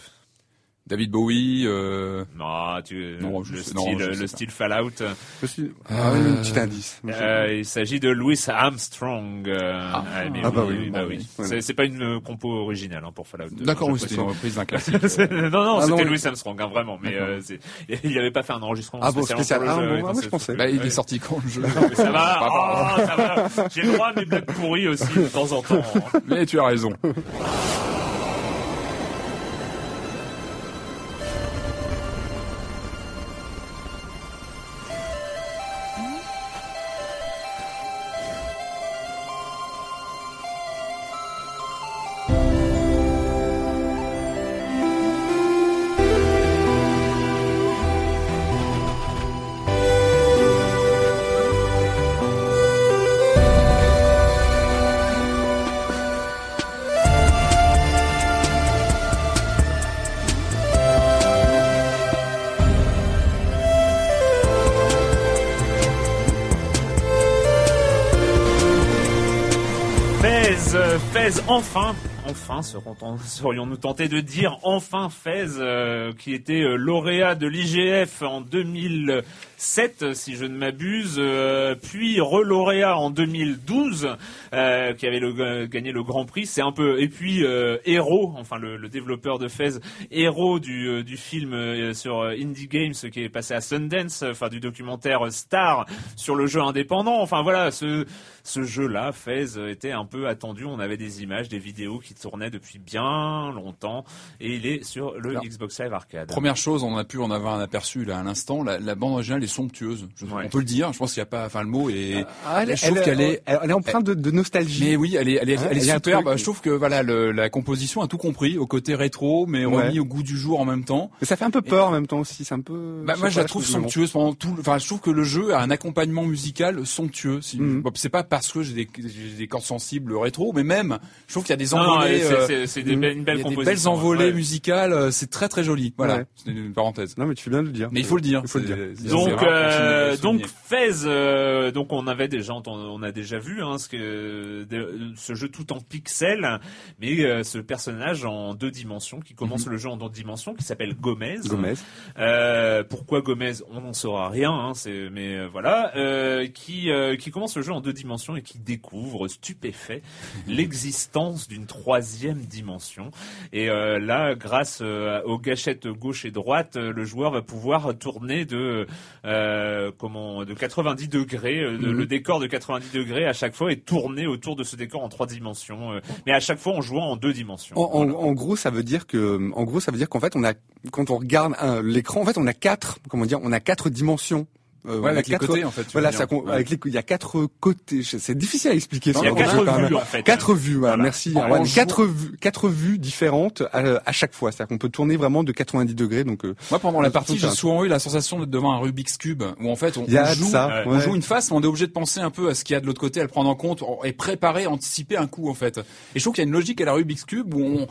B: David Bowie. Euh...
A: Non, tu,
B: Non, je
A: le
B: sais-
A: style,
B: non, je
A: le style Fallout.
C: Je suis... Ah, oui, un petit indice.
A: Euh, il s'agit de Louis Armstrong. euh,
B: Ah.
A: mais
C: Ah bah
A: oui,
C: oui,
A: bah
C: bah
A: oui.
C: oui.
A: C'est- pas une euh, compo originale hein, pour Fallout. 2.
B: D'accord, oui, c'était une reprise d'un classique. [LAUGHS]
A: C'est- non, non,
C: Ah
A: c'était Louis
C: oui.
A: Armstrong, hein, vraiment. Mais euh, il avait pas fait un enregistrement
C: Ah bon, spécial. Ah bon,
A: oui,
C: ah, moi, je pensais.
B: Là, il est sorti quand le jeu. [LAUGHS]
A: Mais ça va, [LAUGHS] oh, ça va. J'ai le droit à mes blagues pourries aussi de temps en temps.
B: Mais tu as raison.
A: Enfin, enfin, [LAUGHS] serions-nous tentés de dire enfin Fez, euh, qui était euh, lauréat de l'IGF en 2007, si je ne m'abuse, euh, puis relauréat en 2012, euh, qui avait gagné le Grand Prix. C'est un peu et puis héros, enfin le, développeur de Fez, héros du, du film sur Indie Games qui est passé à Sundance, enfin du documentaire Star sur le jeu indépendant. Enfin voilà, ce ce jeu-là, Fez, euh, était un peu attendu. On avait des images, des vidéos qui tournaient depuis bien longtemps, et il est sur le
B: Alors,
A: Xbox Live Arcade.
B: Première chose, on a pu en avoir un aperçu là à l'instant. La, la bande originale est somptueuse. Je-
A: Ouais.
B: On peut le dire. Je pense qu'il n'y a pas. Enfin, le mot est.
C: Ah, elle,
B: je trouve
C: elle-
B: qu'elle est.
C: elle, elle est empreinte de, de nostalgie.
B: Mais oui, elle est, elle est,
C: Hein,
B: elle est superbe.
C: truc-
B: Je trouve que voilà, le- la composition a tout compris au côté rétro, mais
C: Ouais.
B: remis au goût du jour en même temps.
C: Mais ça fait un peu peur en même temps aussi. C'est un peu.
B: Bah, moi, je la trouve somptueuse pendant tout. Enfin, je trouve que le jeu a un accompagnement musical somptueux. Si... Bon, c'est pas parce que j'ai des, des cordes sensibles rétro, mais même, je trouve qu'il y a des envolées.
A: c'est-
B: euh,
A: des belles- une belle
B: a des
A: composition.
B: belles envolées
A: ouais.
B: musicales. euh, C'est très très joli. Voilà.
C: Ouais.
B: C'est une parenthèse.
C: Non, mais tu fais bien de le dire.
B: Mais il faut le dire.
C: Il faut le dire.
A: Donc, euh, donc Fez, euh, donc on avait déjà, on a déjà vu hein, ce que de- ce jeu tout en pixels, mais euh, ce personnage en deux dimensions qui commence le jeu en deux dimensions, qui s'appelle Gomez.
C: Gomez.
A: Euh, pourquoi Gomez? On n'en saura rien, hein, c'est, mais euh, voilà, euh, qui euh, qui commence le jeu en deux dimensions et qui découvre stupéfait [LAUGHS] l'existence d'une troisième dimension. Et euh, là, grâce euh, aux gâchettes gauche et droite, euh, le joueur va pouvoir tourner de comment de 90 degrés, de-
C: Mhm.
A: le décor de 90 degrés à chaque fois et tourner autour de ce décor en trois dimensions, mais à chaque fois en jouant en deux dimensions.
C: En, en-
A: Voilà.
C: en gros, ça veut dire que, en gros, ça veut dire qu'en fait, on a, quand on regarde l'écran, en fait, on a quatre, comment dire, on a quatre dimensions. Euh,
B: Ouais, avec les
C: quatre-
B: côtés en fait.
C: Voilà, ça, con- avec les, il y a quatre côtés. C'est difficile à expliquer.
A: Il y a quatre
C: même.
A: vues en fait.
C: Quatre vues, voilà,
A: Voilà.
C: merci. Ouais, quatre vues, quatre vues différentes à, à chaque fois. C'est-à-dire qu'on peut tourner vraiment de 90 degrés. Donc, euh,
B: Moi, pendant la partie, j'ai souvent eu la sensation d'être devant un Rubik's Cube, où en fait, on, joue,
C: ça.
B: on
C: ouais.
B: joue une face, mais on est obligé de penser un peu à ce qu'il y a de l'autre côté, à le prendre en compte, et préparer, anticiper un coup, en fait. Et je trouve qu'il y a une logique à la Rubik's Cube, où on,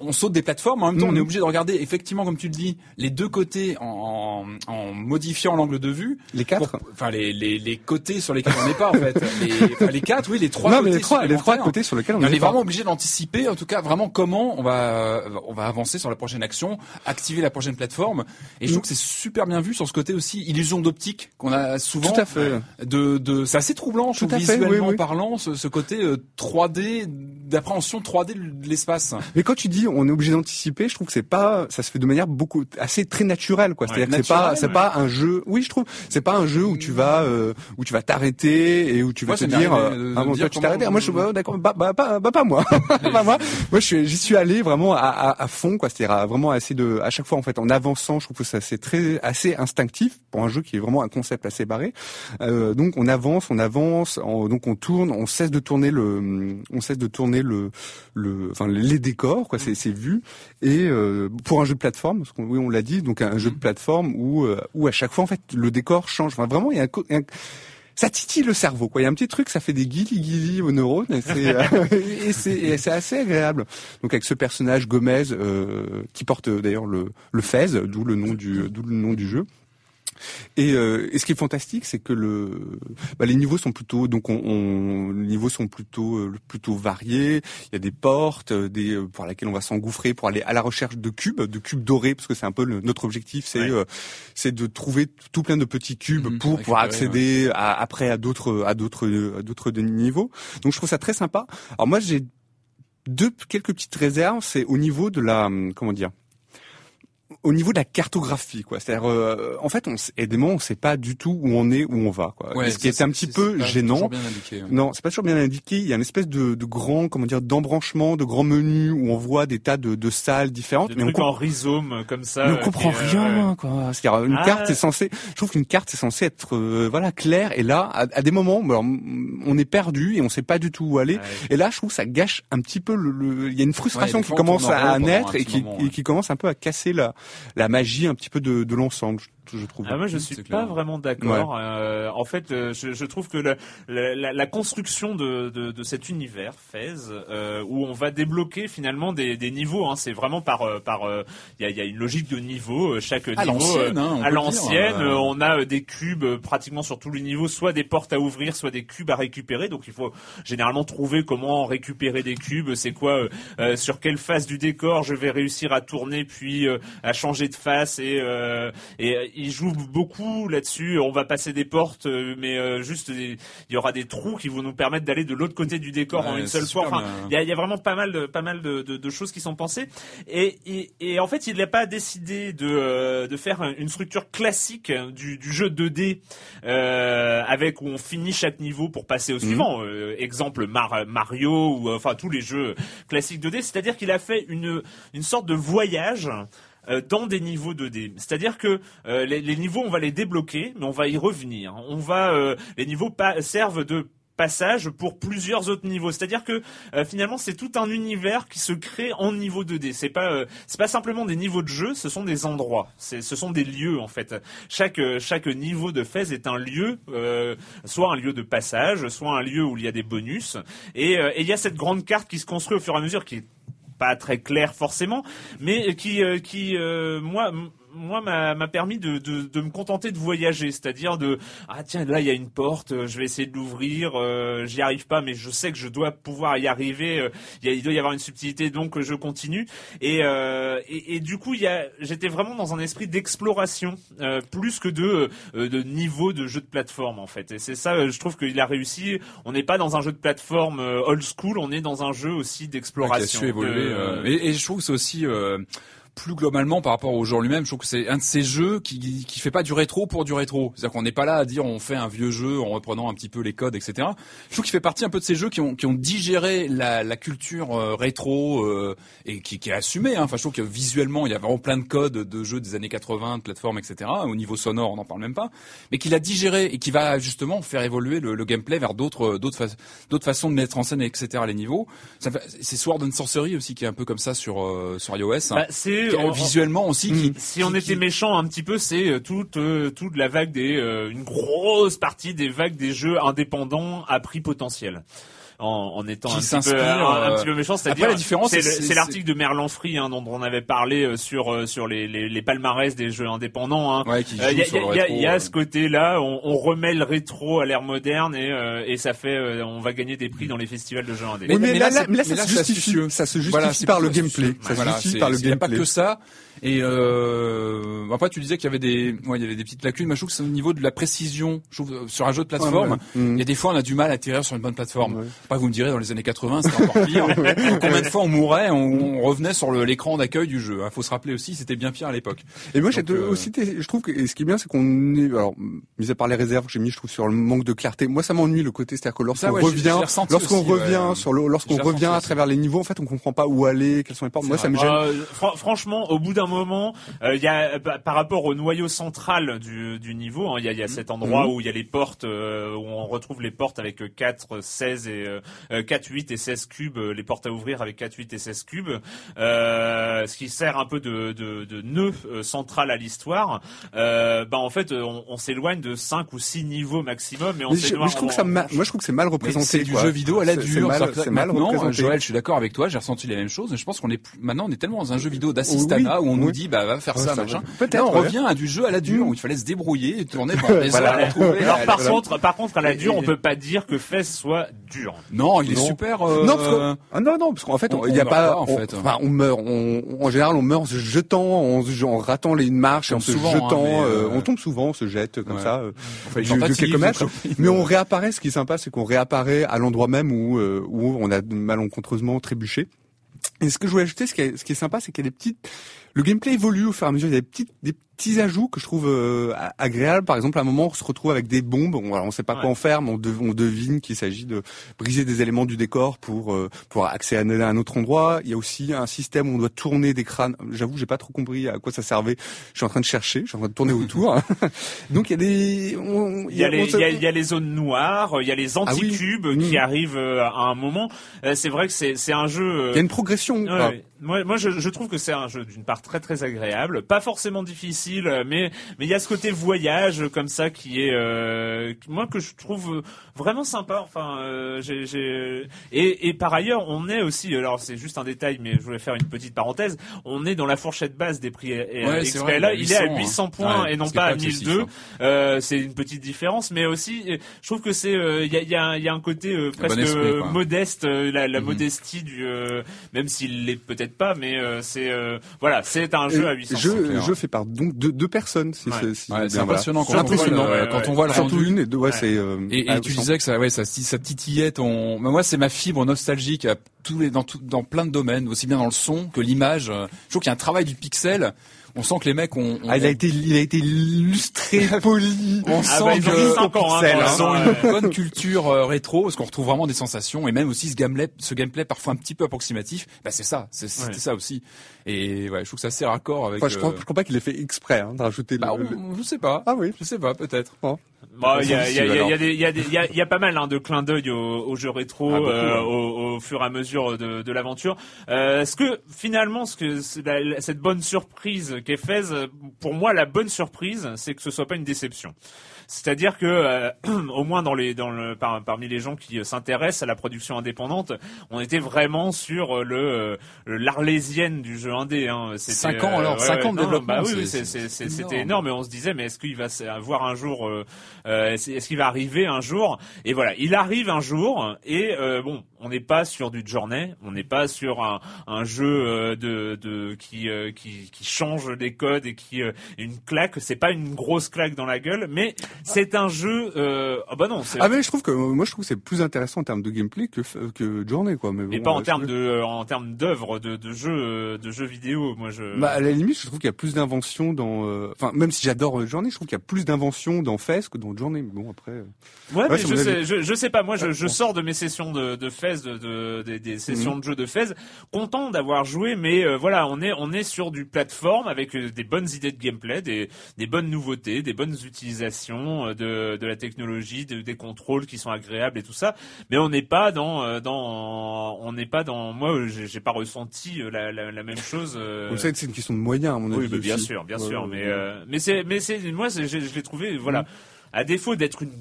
B: on saute des plateformes, en même temps, on est obligé de regarder, effectivement, comme tu le dis, les deux côtés en, en, en modifiant l'angle de vue.
C: Les quatre.
B: Enfin, les, les, les côtés sur lesquels on n'est pas, en fait. [LAUGHS] Les, enfin, les quatre, oui, les trois
C: non,
B: côtés
C: mais les trois, les trois côtés sur lesquels on
B: On est
C: est pas.
B: vraiment obligé d'anticiper, en tout cas, vraiment comment on va, on va avancer sur la prochaine action, activer la prochaine plateforme. Et je trouve que c'est super bien vu sur ce côté aussi, illusion d'optique qu'on a souvent.
C: Tout à fait.
B: De, de, c'est assez troublant, je trouve, visuellement
C: oui, oui.
B: parlant, ce, ce côté euh, 3D, d'appréhension 3D de l'espace.
C: Mais quand tu dis on est obligé d'anticiper, je trouve que c'est pas, ça se fait de manière beaucoup assez très naturelle, quoi. C'est-à-dire
B: Ouais,
C: que c'est pas, c'est
B: ouais.
C: pas un jeu. Oui, je trouve, c'est pas un jeu où tu vas, euh, où tu vas t'arrêter et où tu vas
B: Ouais,
C: te dire, euh, ah
B: me
C: bon,
B: dire
C: toi tu t'arrêtes. Moi, je suis bah, d'accord, bah, bah, bah, bah, pas moi, [LAUGHS] pas moi. Moi, je suis, j'y suis allé vraiment à, à, à fond, quoi. C'est-à-dire à vraiment assez de, à chaque fois en fait, en avançant, je trouve que ça c'est très, assez instinctif pour un jeu qui est vraiment un concept assez barré. Euh, donc on avance, on avance, on- donc on tourne, on cesse de tourner le, on cesse de tourner le, le, enfin les décors, quoi, c'est c'est vu. Et euh, pour un jeu de plateforme, parce qu'on oui on l'a dit, donc un jeu de plateforme où euh, où à chaque fois en fait le décor change. Enfin, vraiment il y a un, co- un- ça titille le cerveau, quoi. Il y a un petit truc, ça fait des guilis aux neurones, et c'est [LAUGHS] euh, et c'est et c'est assez agréable. Donc avec ce personnage Gomez euh, qui porte euh, d'ailleurs le le Fez, d'où le nom du d'où le nom du jeu. Et, euh, et, ce qui est fantastique, c'est que le, bah, les niveaux sont plutôt, donc on, on les niveaux sont plutôt euh, plutôt variés. Il y a des portes, euh, des euh, pour lesquelles on va s'engouffrer pour aller à la recherche de cubes, de cubes dorés, parce que c'est un peu le, notre objectif, c'est ouais. c'est de trouver tout plein de petits cubes mmh, pour pouvoir accéder ouais. à, après à d'autres à d'autres à d'autres niveaux. Donc je trouve ça très sympa. Alors moi j'ai deux quelques petites réserves, c'est au niveau de la comment dire au niveau de la cartographie, quoi. C'est-à-dire, euh, en fait, on, évidemment, on sait pas du tout où on est, où on va, quoi.
B: Ouais,
C: ce qui est, un petit peu gênant.
B: Indiqué, ouais.
C: Non, c'est pas toujours bien indiqué. Il y a une espèce de, de grand, comment dire, d'embranchement, de grands menus où on voit des tas de, de salles différentes.
A: Des mais
C: on
A: en rhizome comme ça.
C: Mais on comprend puis, rien, euh, quoi. C'est-à-dire, une ah. carte est censée. Je trouve qu'une carte est censée être, euh, voilà, claire. Et là, à, à, des moments, alors, on est perdu et on sait pas du tout où aller. Et là, je trouve que ça gâche un petit peu le. le... Il y a une frustration qui commence à naître et qui, et qui commence un peu à casser la, la magie un petit peu de, de l'ensemble je trouve.
A: Ah, moi, je suis pas vraiment d'accord. Ouais. Euh, en fait, euh, je, je, trouve que la, la, la construction de, de, de, cet univers Fez, euh, où on va débloquer finalement des, des niveaux, hein, c'est vraiment par par il y, a, y, a, une logique de niveau. Chaque
B: à
A: niveau
B: hein,
A: à l'ancienne, on a des cubes pratiquement sur tous les niveaux, soit des portes à ouvrir, soit des cubes à récupérer. Donc il faut généralement trouver comment récupérer des cubes. C'est quoi sur quelle face du décor je vais réussir à tourner puis à changer de face et et il joue beaucoup là-dessus. On va passer des portes, euh, mais euh, juste il y aura des trous qui vont nous permettre d'aller de l'autre côté du décor
B: ouais,
A: en une seule fois. Enfin, il y a, y a, vraiment pas mal de pas mal de, de, de choses qui sont pensées. Et, et, et en fait, il n'a pas décidé de euh, de faire une structure classique du, du jeu 2D euh, avec où on finit chaque niveau pour passer au mmh. suivant. Euh, exemple Mar Mario ou enfin tous les jeux classiques 2D. C'est-à-dire qu'il a fait une une sorte de voyage euh, dans des niveaux 2D. C'est-à-dire que euh, les, niveaux, on va les débloquer, mais on va y revenir. On va, euh, les niveaux servent de passage pour plusieurs autres niveaux. C'est-à-dire que finalement c'est tout un univers qui se crée en niveau 2D. C'est pas euh, c'est pas simplement des niveaux de jeu, ce sont des endroits. C'est ce sont des lieux en fait. Chaque chaque niveau de Fez est un lieu, soit un lieu de passage, soit un lieu où il y a des bonus. Et il y a cette grande carte qui se construit au fur et à mesure qui est pas très clair forcément, mais qui, euh, qui euh, moi, moi m'a permis de, de, de, me contenter de voyager, c'est-à-dire de ah tiens là il y a une porte, euh, je vais essayer de l'ouvrir, euh, j'y arrive pas mais je sais que je dois pouvoir y arriver, euh, il, y a, il doit y avoir une subtilité donc je continue. Et euh, et, et, du coup il y a j'étais vraiment dans un esprit d'exploration euh, plus que de de niveau de jeu de plateforme en fait. Et c'est ça je trouve qu'il a réussi, on n'est pas dans un jeu de plateforme old school, on est dans un jeu aussi d'exploration.
B: Évoluer et, et, je trouve que c'est aussi plus globalement par rapport au genre lui-même, je trouve que c'est un de ces jeux qui qui fait pas du rétro pour du rétro. C'est-à-dire qu'on n'est pas là à dire on fait un vieux jeu en reprenant un petit peu les codes, etc. Je trouve qu'il fait partie un peu de ces jeux qui ont qui ont digéré la, la culture euh, rétro euh, et qui, qui est assumé. Hein. Enfin, je trouve que visuellement il y a vraiment plein de codes de jeux des années 80, de plateformes, etc. Au niveau sonore, on n'en parle même pas, mais qu'il a digéré et qui va justement faire évoluer le, le gameplay vers d'autres d'autres fa d'autres façons de mettre en scène, etc. Les niveaux. C'est Sword and Sorcery aussi qui est un peu comme ça sur euh, sur iOS. Hein.
A: Bah, c'est
B: visuellement aussi. Qui,
A: si on qui, était méchant un petit peu, c'est euh, toute euh, toute la vague des euh, une grosse partie des vagues des jeux indépendants à prix potentiel en, en étant un petit, peu, un, un, petit peu méchant.
B: C'est-à-dire, la différence,
A: c'est l'article de Merlan Free hein, dont on avait parlé euh, sur euh, sur les, les, les, palmarès des jeux indépendants. Hein.
B: Ouais,
A: il euh, y, a, y, y, a ce côté-là, on, on, remet le rétro à l'ère moderne et, euh, et ça fait, on va gagner des prix dans les festivals de jeux indépendants.
C: Mais, mais, mais, là, là, là, ça, se justifie, ça se justifie voilà, par le gameplay. Ça se justifie par le gameplay.
B: pas que ça. Et euh, après, tu disais qu'il y avait des, ouais, il y avait des petites lacunes. Mais je trouve que c'est au niveau de la précision. Je trouve sur un jeu de plateforme, ouais, ouais. il y a des fois on a du mal à atterrir sur une bonne plateforme. Ouais. Pas vous me direz dans les années 80, c'était encore pire. [LAUGHS] Combien de fois on mourait, on, on revenait sur l'écran d'accueil du jeu. Il faut se rappeler aussi, c'était bien pire à l'époque.
C: Et moi, j'ai euh... aussi, je trouve que ce qui est bien, c'est qu'on est, alors, mis à part les réserves que j'ai mis, je trouve sur le manque de clarté. Moi, ça m'ennuie le côté, c'est-à-dire que lorsqu'on revient, lorsqu'on revient sur le, lorsqu'on revient à travers les niveaux, en fait, on comprend pas où aller, quelles sont les portes. Moi, ça me gêne.
A: Euh, fr franchement, au bout d'un moment, il euh, y a par rapport au noyau central du, du niveau, il hein, y, a, y, a, cet endroit mmh. où il y a les portes, euh, où on retrouve les portes avec 4, 16 et euh, 4, 8 et 16 cubes, les portes à ouvrir avec 4, 8 et 16 cubes, euh, ce qui sert un peu de, de, de nœud central à l'histoire. Euh, bah en fait, on, on s'éloigne de 5 ou 6 niveaux maximum, et on
C: Mais je, mais je trouve que ça, ma- moi je trouve que c'est mal
B: Mais
C: représenté.
B: C'est du
C: quoi.
B: jeu vidéo à la dure.
C: mal-
B: C'est-à-dire que
C: C'est mal représenté.
B: Joël, je suis d'accord avec toi, j'ai ressenti la même chose. Mais je pense qu'on est plus, maintenant, on est tellement dans un jeu vidéo d'assistanat
C: Oui,
B: où on nous dit, bah, va faire
C: Ouais,
B: ça,
C: ça
B: machin.
C: Peut-être,
B: Là, on
C: ouais.
B: revient à du jeu à la dure où il fallait se débrouiller et tourner [LAUGHS] pendant des
C: Voilà.
B: heures.
A: Alors par contre, par contre, à la dure, on peut pas dire que Fez soit dur.
B: Non, il est super. euh,
C: Non, parce que- ah non, non, parce qu'en fait, il y a pas,
B: en
C: on,
B: fait.
C: enfin, on meurt. On, en général, on meurt en se jetant, en, en ratant les marches, en se
B: souvent, hein,
C: jetant. euh,
B: euh,
C: on tombe souvent, on se jette comme
B: Ouais.
C: ça, euh, de- de
B: tentatives,
C: quelques mètres. Mais on réapparaît. Ce qui est sympa, c'est qu'on réapparaît à l'endroit même où euh, où on a malencontreusement trébuché. Et ce que je voulais ajouter, ce qui est, ce qui est sympa, c'est qu'il y a des petites. Le gameplay évolue au fur et à mesure. Il y a des petites, des petits ajouts que je trouve euh, agréables. Par exemple, à un moment, on se retrouve avec des bombes. On, alors, on sait pas
A: Ouais.
C: quoi en faire, mais on, dev- on devine qu'il s'agit de briser des éléments du décor pour euh, pour accéder à un autre endroit. Il y a aussi un système où on doit tourner des crânes. J'avoue, j'ai pas trop compris à quoi ça servait. Je suis en train de chercher. Je suis en train de tourner autour. [LAUGHS] Donc il y a des. on-
A: Il y, a les,
C: on se-
A: il, y a, il y a les zones noires, il y a les
C: Ah oui.
A: anticubes qui
C: Mm.
A: arrivent euh, à un moment. Euh, C'est vrai que c'est c'est un jeu. euh,
C: il y a une progression.
A: Ouais. Moi, moi je, je trouve que c'est un jeu d'une part très très agréable, pas forcément difficile, mais mais il y a ce côté voyage comme ça qui est euh, moi que je trouve vraiment sympa. Enfin, euh, j'ai j'ai- et, et par ailleurs, on est aussi, alors c'est juste un détail, mais je voulais faire une petite parenthèse. On est dans la fourchette basse des prix et,
B: Ouais, c'est vrai,
A: là,
B: il
A: il
B: est à
A: à
B: 800,
A: 800
B: hein.
A: points
B: Ouais,
A: et non pas à
B: excessif,
A: 1002.
B: hein.
A: Euh, c'est une petite différence, mais aussi, je trouve que c'est, euh, il y, a, il y, a, un- il y a un côté euh,
B: bon
A: presque
B: esprit,
A: modeste, euh, la, la
B: Mhm.
A: modestie du, euh, même s'il l'est peut-être pas, mais euh, c'est, euh, voilà, c'est un jeu à 800.
C: Je, je fais par donc deux, deux personnes. Si
A: Ouais.
C: c'est si
B: Ouais, c'est
C: voilà.
B: impressionnant quand
C: C'est
B: on voit
C: impressionnant.
B: le-
A: ouais,
B: quand
A: ouais.
B: on voit le
C: Surtout
B: rendu.
C: une et deux, ouais,
A: Ouais.
C: c'est. euh,
B: Et,
C: ah,
B: et tu disais que ça, ouais, ça, ça titillait ton. Mais moi, c'est ma fibre nostalgique à tous les, dans, tout, dans plein de domaines, aussi bien dans le son que l'image. Euh, Je trouve qu'il y a un travail du pixel. On sent que les mecs ont. ont-
C: Ah, il a été, il a été lustré, [LAUGHS] poli.
B: on
A: Ah
B: sent
A: bah, ils ont
B: que-
A: mis 5 ans, hein,
C: pixel,
A: quand
C: hein.
A: même,
B: Ils ont
A: ouais.
B: une bonne culture euh, rétro, parce qu'on retrouve vraiment des sensations, et même aussi ce gameplay, ce gameplay parfois un petit peu approximatif. Bah c'est ça, c'est- c'était
A: Ouais.
B: ça aussi. Et ouais, je trouve que c'est assez raccord avec.
C: Enfin, je crois,
B: euh,
C: je crois pas qu'il ait fait exprès hein, de rajouter
B: Bah,
C: le,
B: je sais pas.
C: Ah oui.
B: Je sais pas, peut-être.
A: Bon, il y a, il y, a, il y, a,
B: alors.
A: il y, a des- il y, a des- il y, a, y a pas mal hein, de clins d'œil au, au jeu rétro
B: Ah, beaucoup,
A: euh,
B: ouais.
A: au, au fur et à mesure de, de l'aventure. Euh, ce que finalement, ce que la- cette bonne surprise qu'est Fez, pour moi, la bonne surprise, c'est que ce soit pas une déception. C'est-à-dire que, euh, [CLEARS THROAT] au moins dans les, dans le, par- parmi les gens qui euh, s'intéressent à la production indépendante, on était vraiment sur euh, le, euh, le- l'arlésienne du jeu indé. Hein. C'était,
B: Cinq ans, alors, cinq ans de
A: non,
B: développement,
A: Bah oui, c'était
B: énorme.
A: Mais on se disait, mais est-ce qu'il va avoir un jour, euh, est-ce qu'il va arriver un jour? Et voilà, il arrive un jour. Et euh, bon, on n'est pas sur du journey, on n'est pas sur un, un jeu de, de qui, euh, qui qui change les codes et qui euh, une claque. C'est pas une grosse claque dans la gueule, mais c'est un jeu. Euh, ah bah non,
C: Ah mais je trouve que moi je trouve que c'est plus intéressant en termes de gameplay que que Journée quoi. Mais
A: et pas en termes de euh, en termes d'œuvre de, de jeux euh, de jeux vidéo. Moi, je
C: Bah à la limite, je trouve qu'il y a plus d'invention dans. Enfin, même si j'adore Journée, je trouve qu'il y a plus d'invention dans Fez que dans Journée. Mais bon après.
A: Ouais,
C: Ouais,
A: mais je sais,
C: avis.
A: je, je sais pas. Moi, je, sors de mes sessions de, de Fez, de, de- des, des sessions
C: Mhm.
A: de jeux de Fez, content d'avoir joué, mais euh, voilà, on est on est sur du plateforme avec des bonnes idées de gameplay, des des bonnes nouveautés, des bonnes utilisations euh, de de la technologie, de, des contrôles qui sont agréables et tout ça. Mais on n'est pas dans euh, dans on n'est pas dans. Moi, euh, j'ai pas ressenti la, la, la même chose.
C: Vous savez que c'est une question de moyens à mon avis.
A: oui, bien
C: aussi.
A: sûr, bien sûr,
C: ouais,
A: mais
C: ouais.
A: euh, mais c'est mais c'est moi c'est- je, je l'ai trouvé voilà
C: Mm.
A: à défaut d'être une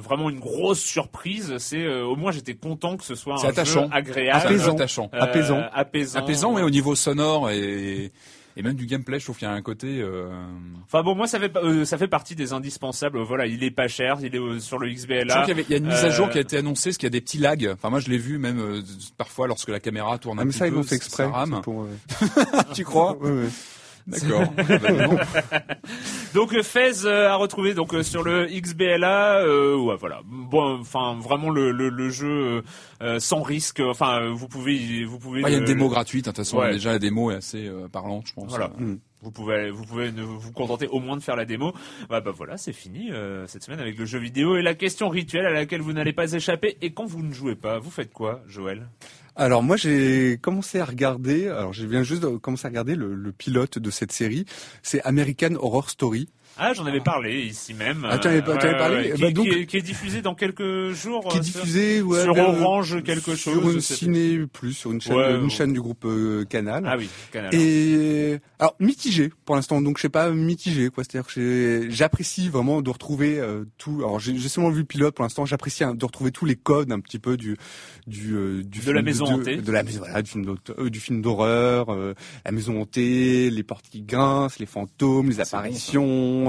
A: vraiment une grosse surprise, c'est euh, au moins j'étais content que ce soit un
B: attachant.
A: jeu agréable,
C: Apaisant.
B: attachant.
A: euh,
C: apaisant.
A: apaisant,
B: Apaisant, mais au niveau sonore et, et même du gameplay, je trouve qu'il y a un côté. euh,
A: Enfin bon, moi ça fait euh, ça fait partie des indispensables. Voilà, il est pas cher, il est euh, sur le
B: Je trouve
A: XBLA.
B: qu'il y, avait- il y a une mise à jour
A: Euh,
B: qui a été annoncée, parce qu'il y a des petits lags. Enfin, moi, je l'ai vu même euh, parfois lorsque la caméra tourne un
C: Ah mais
B: petit
C: ça ils
B: peu,
C: l'ont fait exprès.
B: Ça
C: Pour, euh, [LAUGHS]
B: tu crois?
C: Ouais, ouais.
B: D'accord. [LAUGHS] Bah.
A: Donc euh, Fez euh, à retrouver donc euh, sur le XBLA. Euh, ouais, voilà. Bon, enfin vraiment le, le, le jeu euh, euh, sans risque. Enfin, euh, vous pouvez vous pouvez.
B: Il y a une
A: le-
B: démo gratuite, hein, de toute façon.
A: Ouais.
B: Déjà, la démo est assez euh, parlante, je pense.
A: Voilà.
B: Euh,
A: Vous pouvez, vous pouvez ne- vous contenter au moins de faire la démo. Bah, bah voilà, c'est fini euh, cette semaine avec le jeu vidéo et la question rituelle à laquelle vous n'allez pas échapper. Et quand vous ne jouez pas, vous faites quoi, Joël?
C: Alors moi j'ai commencé à regarder. Alors je viens juste de commencer à regarder le, le pilote de cette série. C'est American Horror Story.
A: Ah, j'en avais parlé ici même.
C: Ah, tu en avais avais parlé
A: Qui,
C: Bah, donc-
A: qui est, qui est diffusé dans quelques jours.
C: qui est
A: euh, sur-
C: diffusé ouais,
A: sur
C: vers-
A: Orange quelque
C: sur
A: chose,
C: une
A: je sais
C: ciné plus sur une chaîne,
A: Ouais,
C: une chaîne du groupe euh, Canal.
A: Ah oui, Canal.
C: Et alors mitigé pour l'instant, donc je sais pas mitigé quoi. C'est-à-dire que j'apprécie vraiment de retrouver euh, tout. Alors j'ai seulement vu le pilote pour l'instant. J'apprécie hein, de retrouver tous les codes un petit peu du du euh, du
A: De la maison
C: de,
A: hantée.
C: de la maison voilà du film euh, d'horreur, euh, la maison hantée, les portes qui grincent, les fantômes, les
B: C'est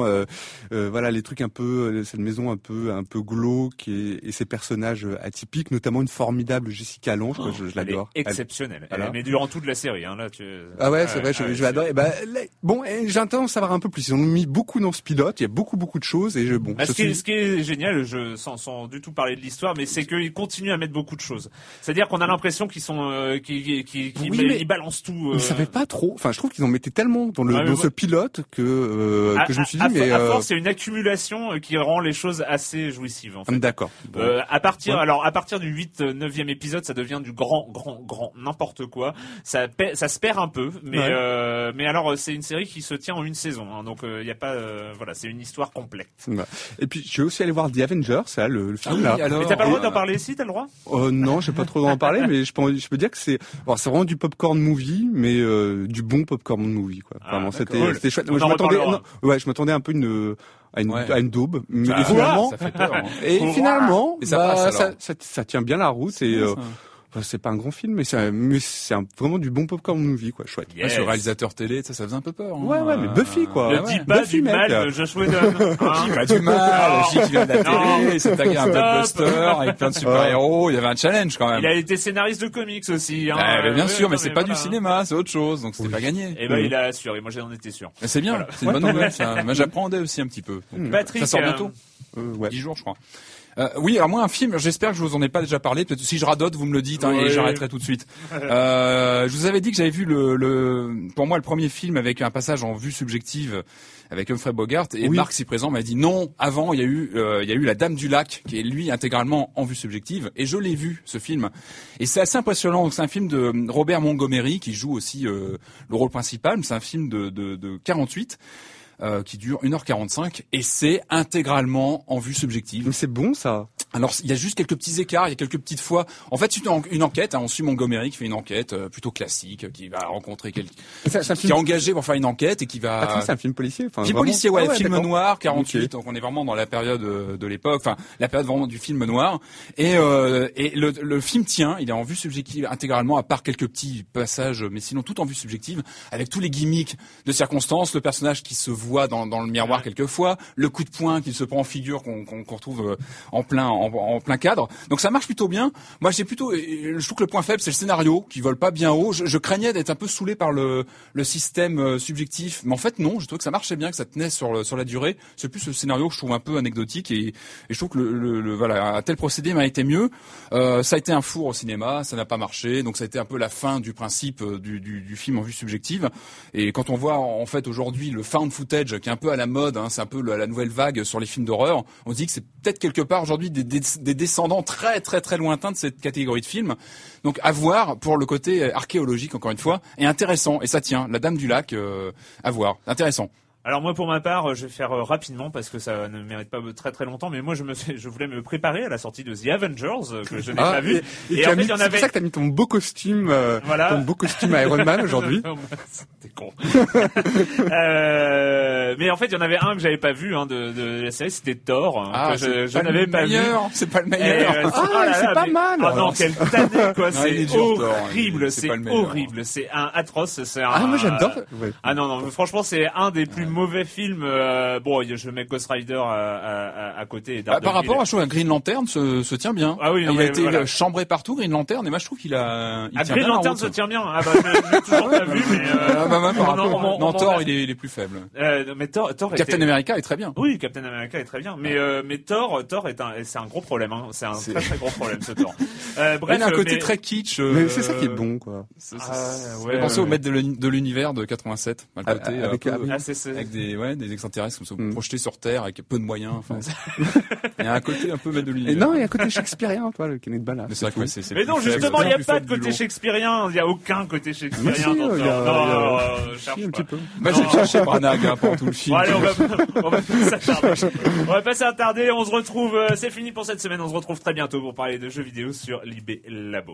B: ça.
C: euh, euh, voilà les trucs un peu euh, cette maison un peu un peu glauque et, et ces personnages euh, atypiques, notamment une formidable Jessica Lange, quoi, je, je l'adore. Elle-
A: exceptionnelle.
C: Voilà.
A: Elle- Mais durant toute la série, hein, là, tu...
C: ah ouais, c'est vrai, je, je l'adore. Et ben, là, bon, à en savoir un peu plus. Ils ont mis beaucoup dans ce pilote. Il y a beaucoup, beaucoup de choses. Et je, bon,
A: Bah, ce, qui est,
C: suis-
A: ce qui est génial, je, sans, sans du tout parler de l'histoire, mais c'est qu'ils continuent à mettre beaucoup de choses. C'est-à-dire qu'on a l'impression qu'ils sont, euh, qu'ils, qu'ils, qu'ils
C: Oui, mais-
A: ils balancent tout.
C: Ils savaient pas trop. Enfin, je trouve qu'ils en mettaient tellement dans le
A: mais
C: dans ce pilote que euh,
A: à,
C: que je me suis dit,
A: à-
C: mais
A: à
C: euh,
A: force, c'est une accumulation euh, qui rend les choses assez jouissives. En fait.
C: d'accord. Bon.
A: Euh, à partir,
C: Ouais.
A: alors à partir du 8 9e épisode, ça devient du grand, grand, grand n'importe quoi. Ça, ça se perd un peu, mais
C: Ouais.
A: euh, mais alors euh, c'est une série qui se tient en une saison, hein, donc il y a pas, euh, voilà, c'est une histoire complète.
C: Et puis, je vais aussi aller voir The Avengers, ça, le, le film
B: oui,
C: là.
B: alors-
A: mais t'as pas le droit d'en parler ici, t'as le droit?
C: Euh, non, j'ai pas trop d'en parler, mais je peux, je peux dire que c'est, bon, c'est vraiment du popcorn movie, mais euh, du bon popcorn movie, quoi.
A: Ah,
C: Vraiment, c'était,
A: Cool.
C: c'était chouette.
A: On
C: Moi, je
A: en
C: m'attendais, ouais, je m'attendais un peu une, à une,
B: Ouais.
C: à une daube, mais
A: Ah,
C: et finalement,
B: ça fait peur. hein.
C: et
A: Quoi
C: finalement,
B: Et ça
C: bah,
B: passe,
C: ça,
B: alors.
C: ça, ça tient bien la route et. euh, c'est pas un grand film, mais c'est, c'est vraiment du bon popcorn movie, quoi, chouette.
B: Ouais, sur le réalisateur télé, ça, ça faisait un peu peur. hein.
C: Ouais, ouais, mais Buffy, quoi.
A: Ne
C: Ah
A: dis
C: ouais.
A: pas
C: Buffy,
A: du
C: mec.
A: mal de Josh Whedon. [LAUGHS] hein.
B: Pas du mal, J qui vient de la télé, il s'est tagué un blockbuster avec plein de super-héros, il y avait un challenge quand même.
A: Il a été scénariste de comics aussi. Hein.
B: Ouais, mais bien
A: Ouais,
B: sûr, mais c'est pas
A: voilà.
B: du cinéma, c'est autre chose, donc c'était pas gagné.
A: Eh ben, il a assuré. Moi, j'en étais sûr.
B: C'est bien,
A: Voilà.
B: c'est une bonne [LAUGHS] nouvelle. ça. Moi, j'apprendais aussi un petit peu.
A: Patrick,
B: ça sort
A: euh,
B: bientôt,
C: Euh, ouais.
B: 10 jours, je crois. Euh, oui, alors moi un film, j'espère que je vous en ai pas déjà parlé. Peut-être si je radote, vous me le dites hein,
A: Ouais.
B: et j'arrêterai tout de suite. Euh, je vous avais dit que j'avais vu le, le, pour moi le premier film avec un passage en vue subjective avec Humphrey Bogart et
C: Oui.
B: Marc, si présent, m'a dit non. Avant, il y a eu, euh, il y a eu La Dame du Lac qui est lui intégralement en vue subjective et je l'ai vu ce film et c'est assez impressionnant. Donc, C'est un film de Robert Montgomery qui joue aussi euh, le rôle principal. C'est un film de, de, de 48 euh, qui dure 1h45 et c'est intégralement en vue subjective.
C: Mais c'est bon, ça.
B: Alors il y a juste quelques petits écarts, il y a quelques petites fois. En fait, c'est une, en- une enquête. Hein, on suit Montgomery qui fait une enquête euh, plutôt classique, euh, qui va rencontrer quelqu'un,
C: c'est un
B: qui est
C: film,
B: engagé pour faire une enquête et qui va.
C: C'est un film policier, enfin.
B: Film
C: vraiment
B: policier, ouais,
C: Ah
B: film noir, 48.
C: Ok.
B: Donc on est vraiment dans la période euh, de l'époque, enfin la période vraiment du film noir. Et, euh, et le, le film tient, il est en vue subjective intégralement, à part quelques petits passages, mais sinon tout en vue subjective, avec tous les gimmicks de circonstances, le personnage qui se voit dans, dans le miroir quelquefois, le coup de poing qu'il se prend en figure qu'on retrouve euh, en plein en, en plein cadre. Donc ça marche plutôt bien. Moi j'ai plutôt, je trouve que le point faible c'est le scénario qui vole pas bien haut. Je, je craignais d'être un peu saoulé par le, le système euh, subjectif, mais en fait non. Je trouve que ça marchait bien, que ça tenait sur le, sur la durée. C'est plus le scénario que je trouve un peu anecdotique et, et je trouve que le, le- le- voilà un tel procédé m'a été mieux. Euh, ça a été un four au cinéma, ça n'a pas marché, donc ça a été un peu la fin du principe euh, du, du, du film en vue subjective. Et quand on voit en fait aujourd'hui le found footage qui est un peu à la mode, hein, c'est un peu la, nouvelle vague sur les films d'horreur, on se dit que c'est peut-être quelque part aujourd'hui des, des, des descendants très très très lointains de cette catégorie de films. Donc à voir pour le côté archéologique encore une fois et intéressant et ça tient. La Dame du Lac, euh, à voir, intéressant.
A: Alors moi pour ma part, euh, je vais faire euh, rapidement parce que ça ne mérite pas très très longtemps. Mais moi je me fais, je voulais me préparer à la sortie de The Avengers euh, que je n'ai
C: Ah,
A: pas vu.
C: Et, et
A: Et en fait,
C: mis-
A: il y en
C: c'est
A: avait-
C: pour ça que t'as mis ton beau costume, euh,
A: Voilà.
C: ton beau costume Iron Man aujourd'hui. [LAUGHS]
A: T'es con. [LAUGHS] euh, mais en fait, il y en avait un que j'avais pas vu hein, de, de la série, c'était Thor, hein, que je, n'avais
B: le
A: pas vu.
B: meilleur, c'est pas le
A: Et,
B: meilleur.
A: euh,
C: Ah,
A: oh
C: c'est pas
A: mais-
C: mal.
A: Ah non, quel tanné quoi, [LAUGHS] c'est horrible,
B: c'est
A: horrible, c'est un atroce, c'est un.
C: Ah, moi j'adore. Ouais.
A: Ah non non, franchement c'est un des plus mauvais films. euh, bon, je mets Ghost Rider à, à, à- à côté. et
B: Bah, par rapport à je trouve, à Green Lantern se, se tient bien.
A: Ah oui, non,
B: il
A: mais
B: a été
A: voilà.
B: euh, chambré partout Green Lantern et moi je trouve qu'il a il
A: Ah, Green Lantern se tient bien. Ah bah je l'ai toujours pas vu, mais. euh,
B: Ah, bah, non, Thor il est plus faible.
A: Euh, mais Thor, Thor
B: Captain
A: était-
B: America est très bien.
A: Oui, Captain America est très bien, mais euh, mais Thor, Thor est un, c'est un gros problème. Hein. C'est un très très gros problème ce Thor. Euh,
B: Bref, il a un
A: euh,
B: côté
A: mais-
B: très kitsch. euh,
C: Mais c'est ça qui est bon, quoi.
A: Ah,
B: ça
A: ouais,
B: fait penser
A: ouais,
B: au maître de l'uni- de l'univers de 87. le côté,
C: Avec-
B: un peu-
C: avec-
A: Ah, c'est c'est-
B: Avec avec des, ouais, des extraterrestres comme ça,
C: Mm.
B: projetés sur Terre avec peu de moyens. Enfin, il y a un côté un peu maître de
C: Et
B: l'univers.
C: non, il y a un côté shakespearien, toi, le Kenneth Branagh.
B: Mais c'est vrai
A: Mais non, justement, il n'y a pas de côté shakespearien. Il n'y a aucun côté shakespearien dans
C: il y
A: ce
C: a-
A: Non, euh, cherche pas.
C: petit peu.
B: Moi, j'ai cherché Branagh hein, pendant
A: allez, [LAUGHS] on va, pas s'attarder. On. On se retrouve. euh, c'est fini pour cette semaine. On se retrouve très bientôt pour parler de jeux vidéo sur l'IB Labo.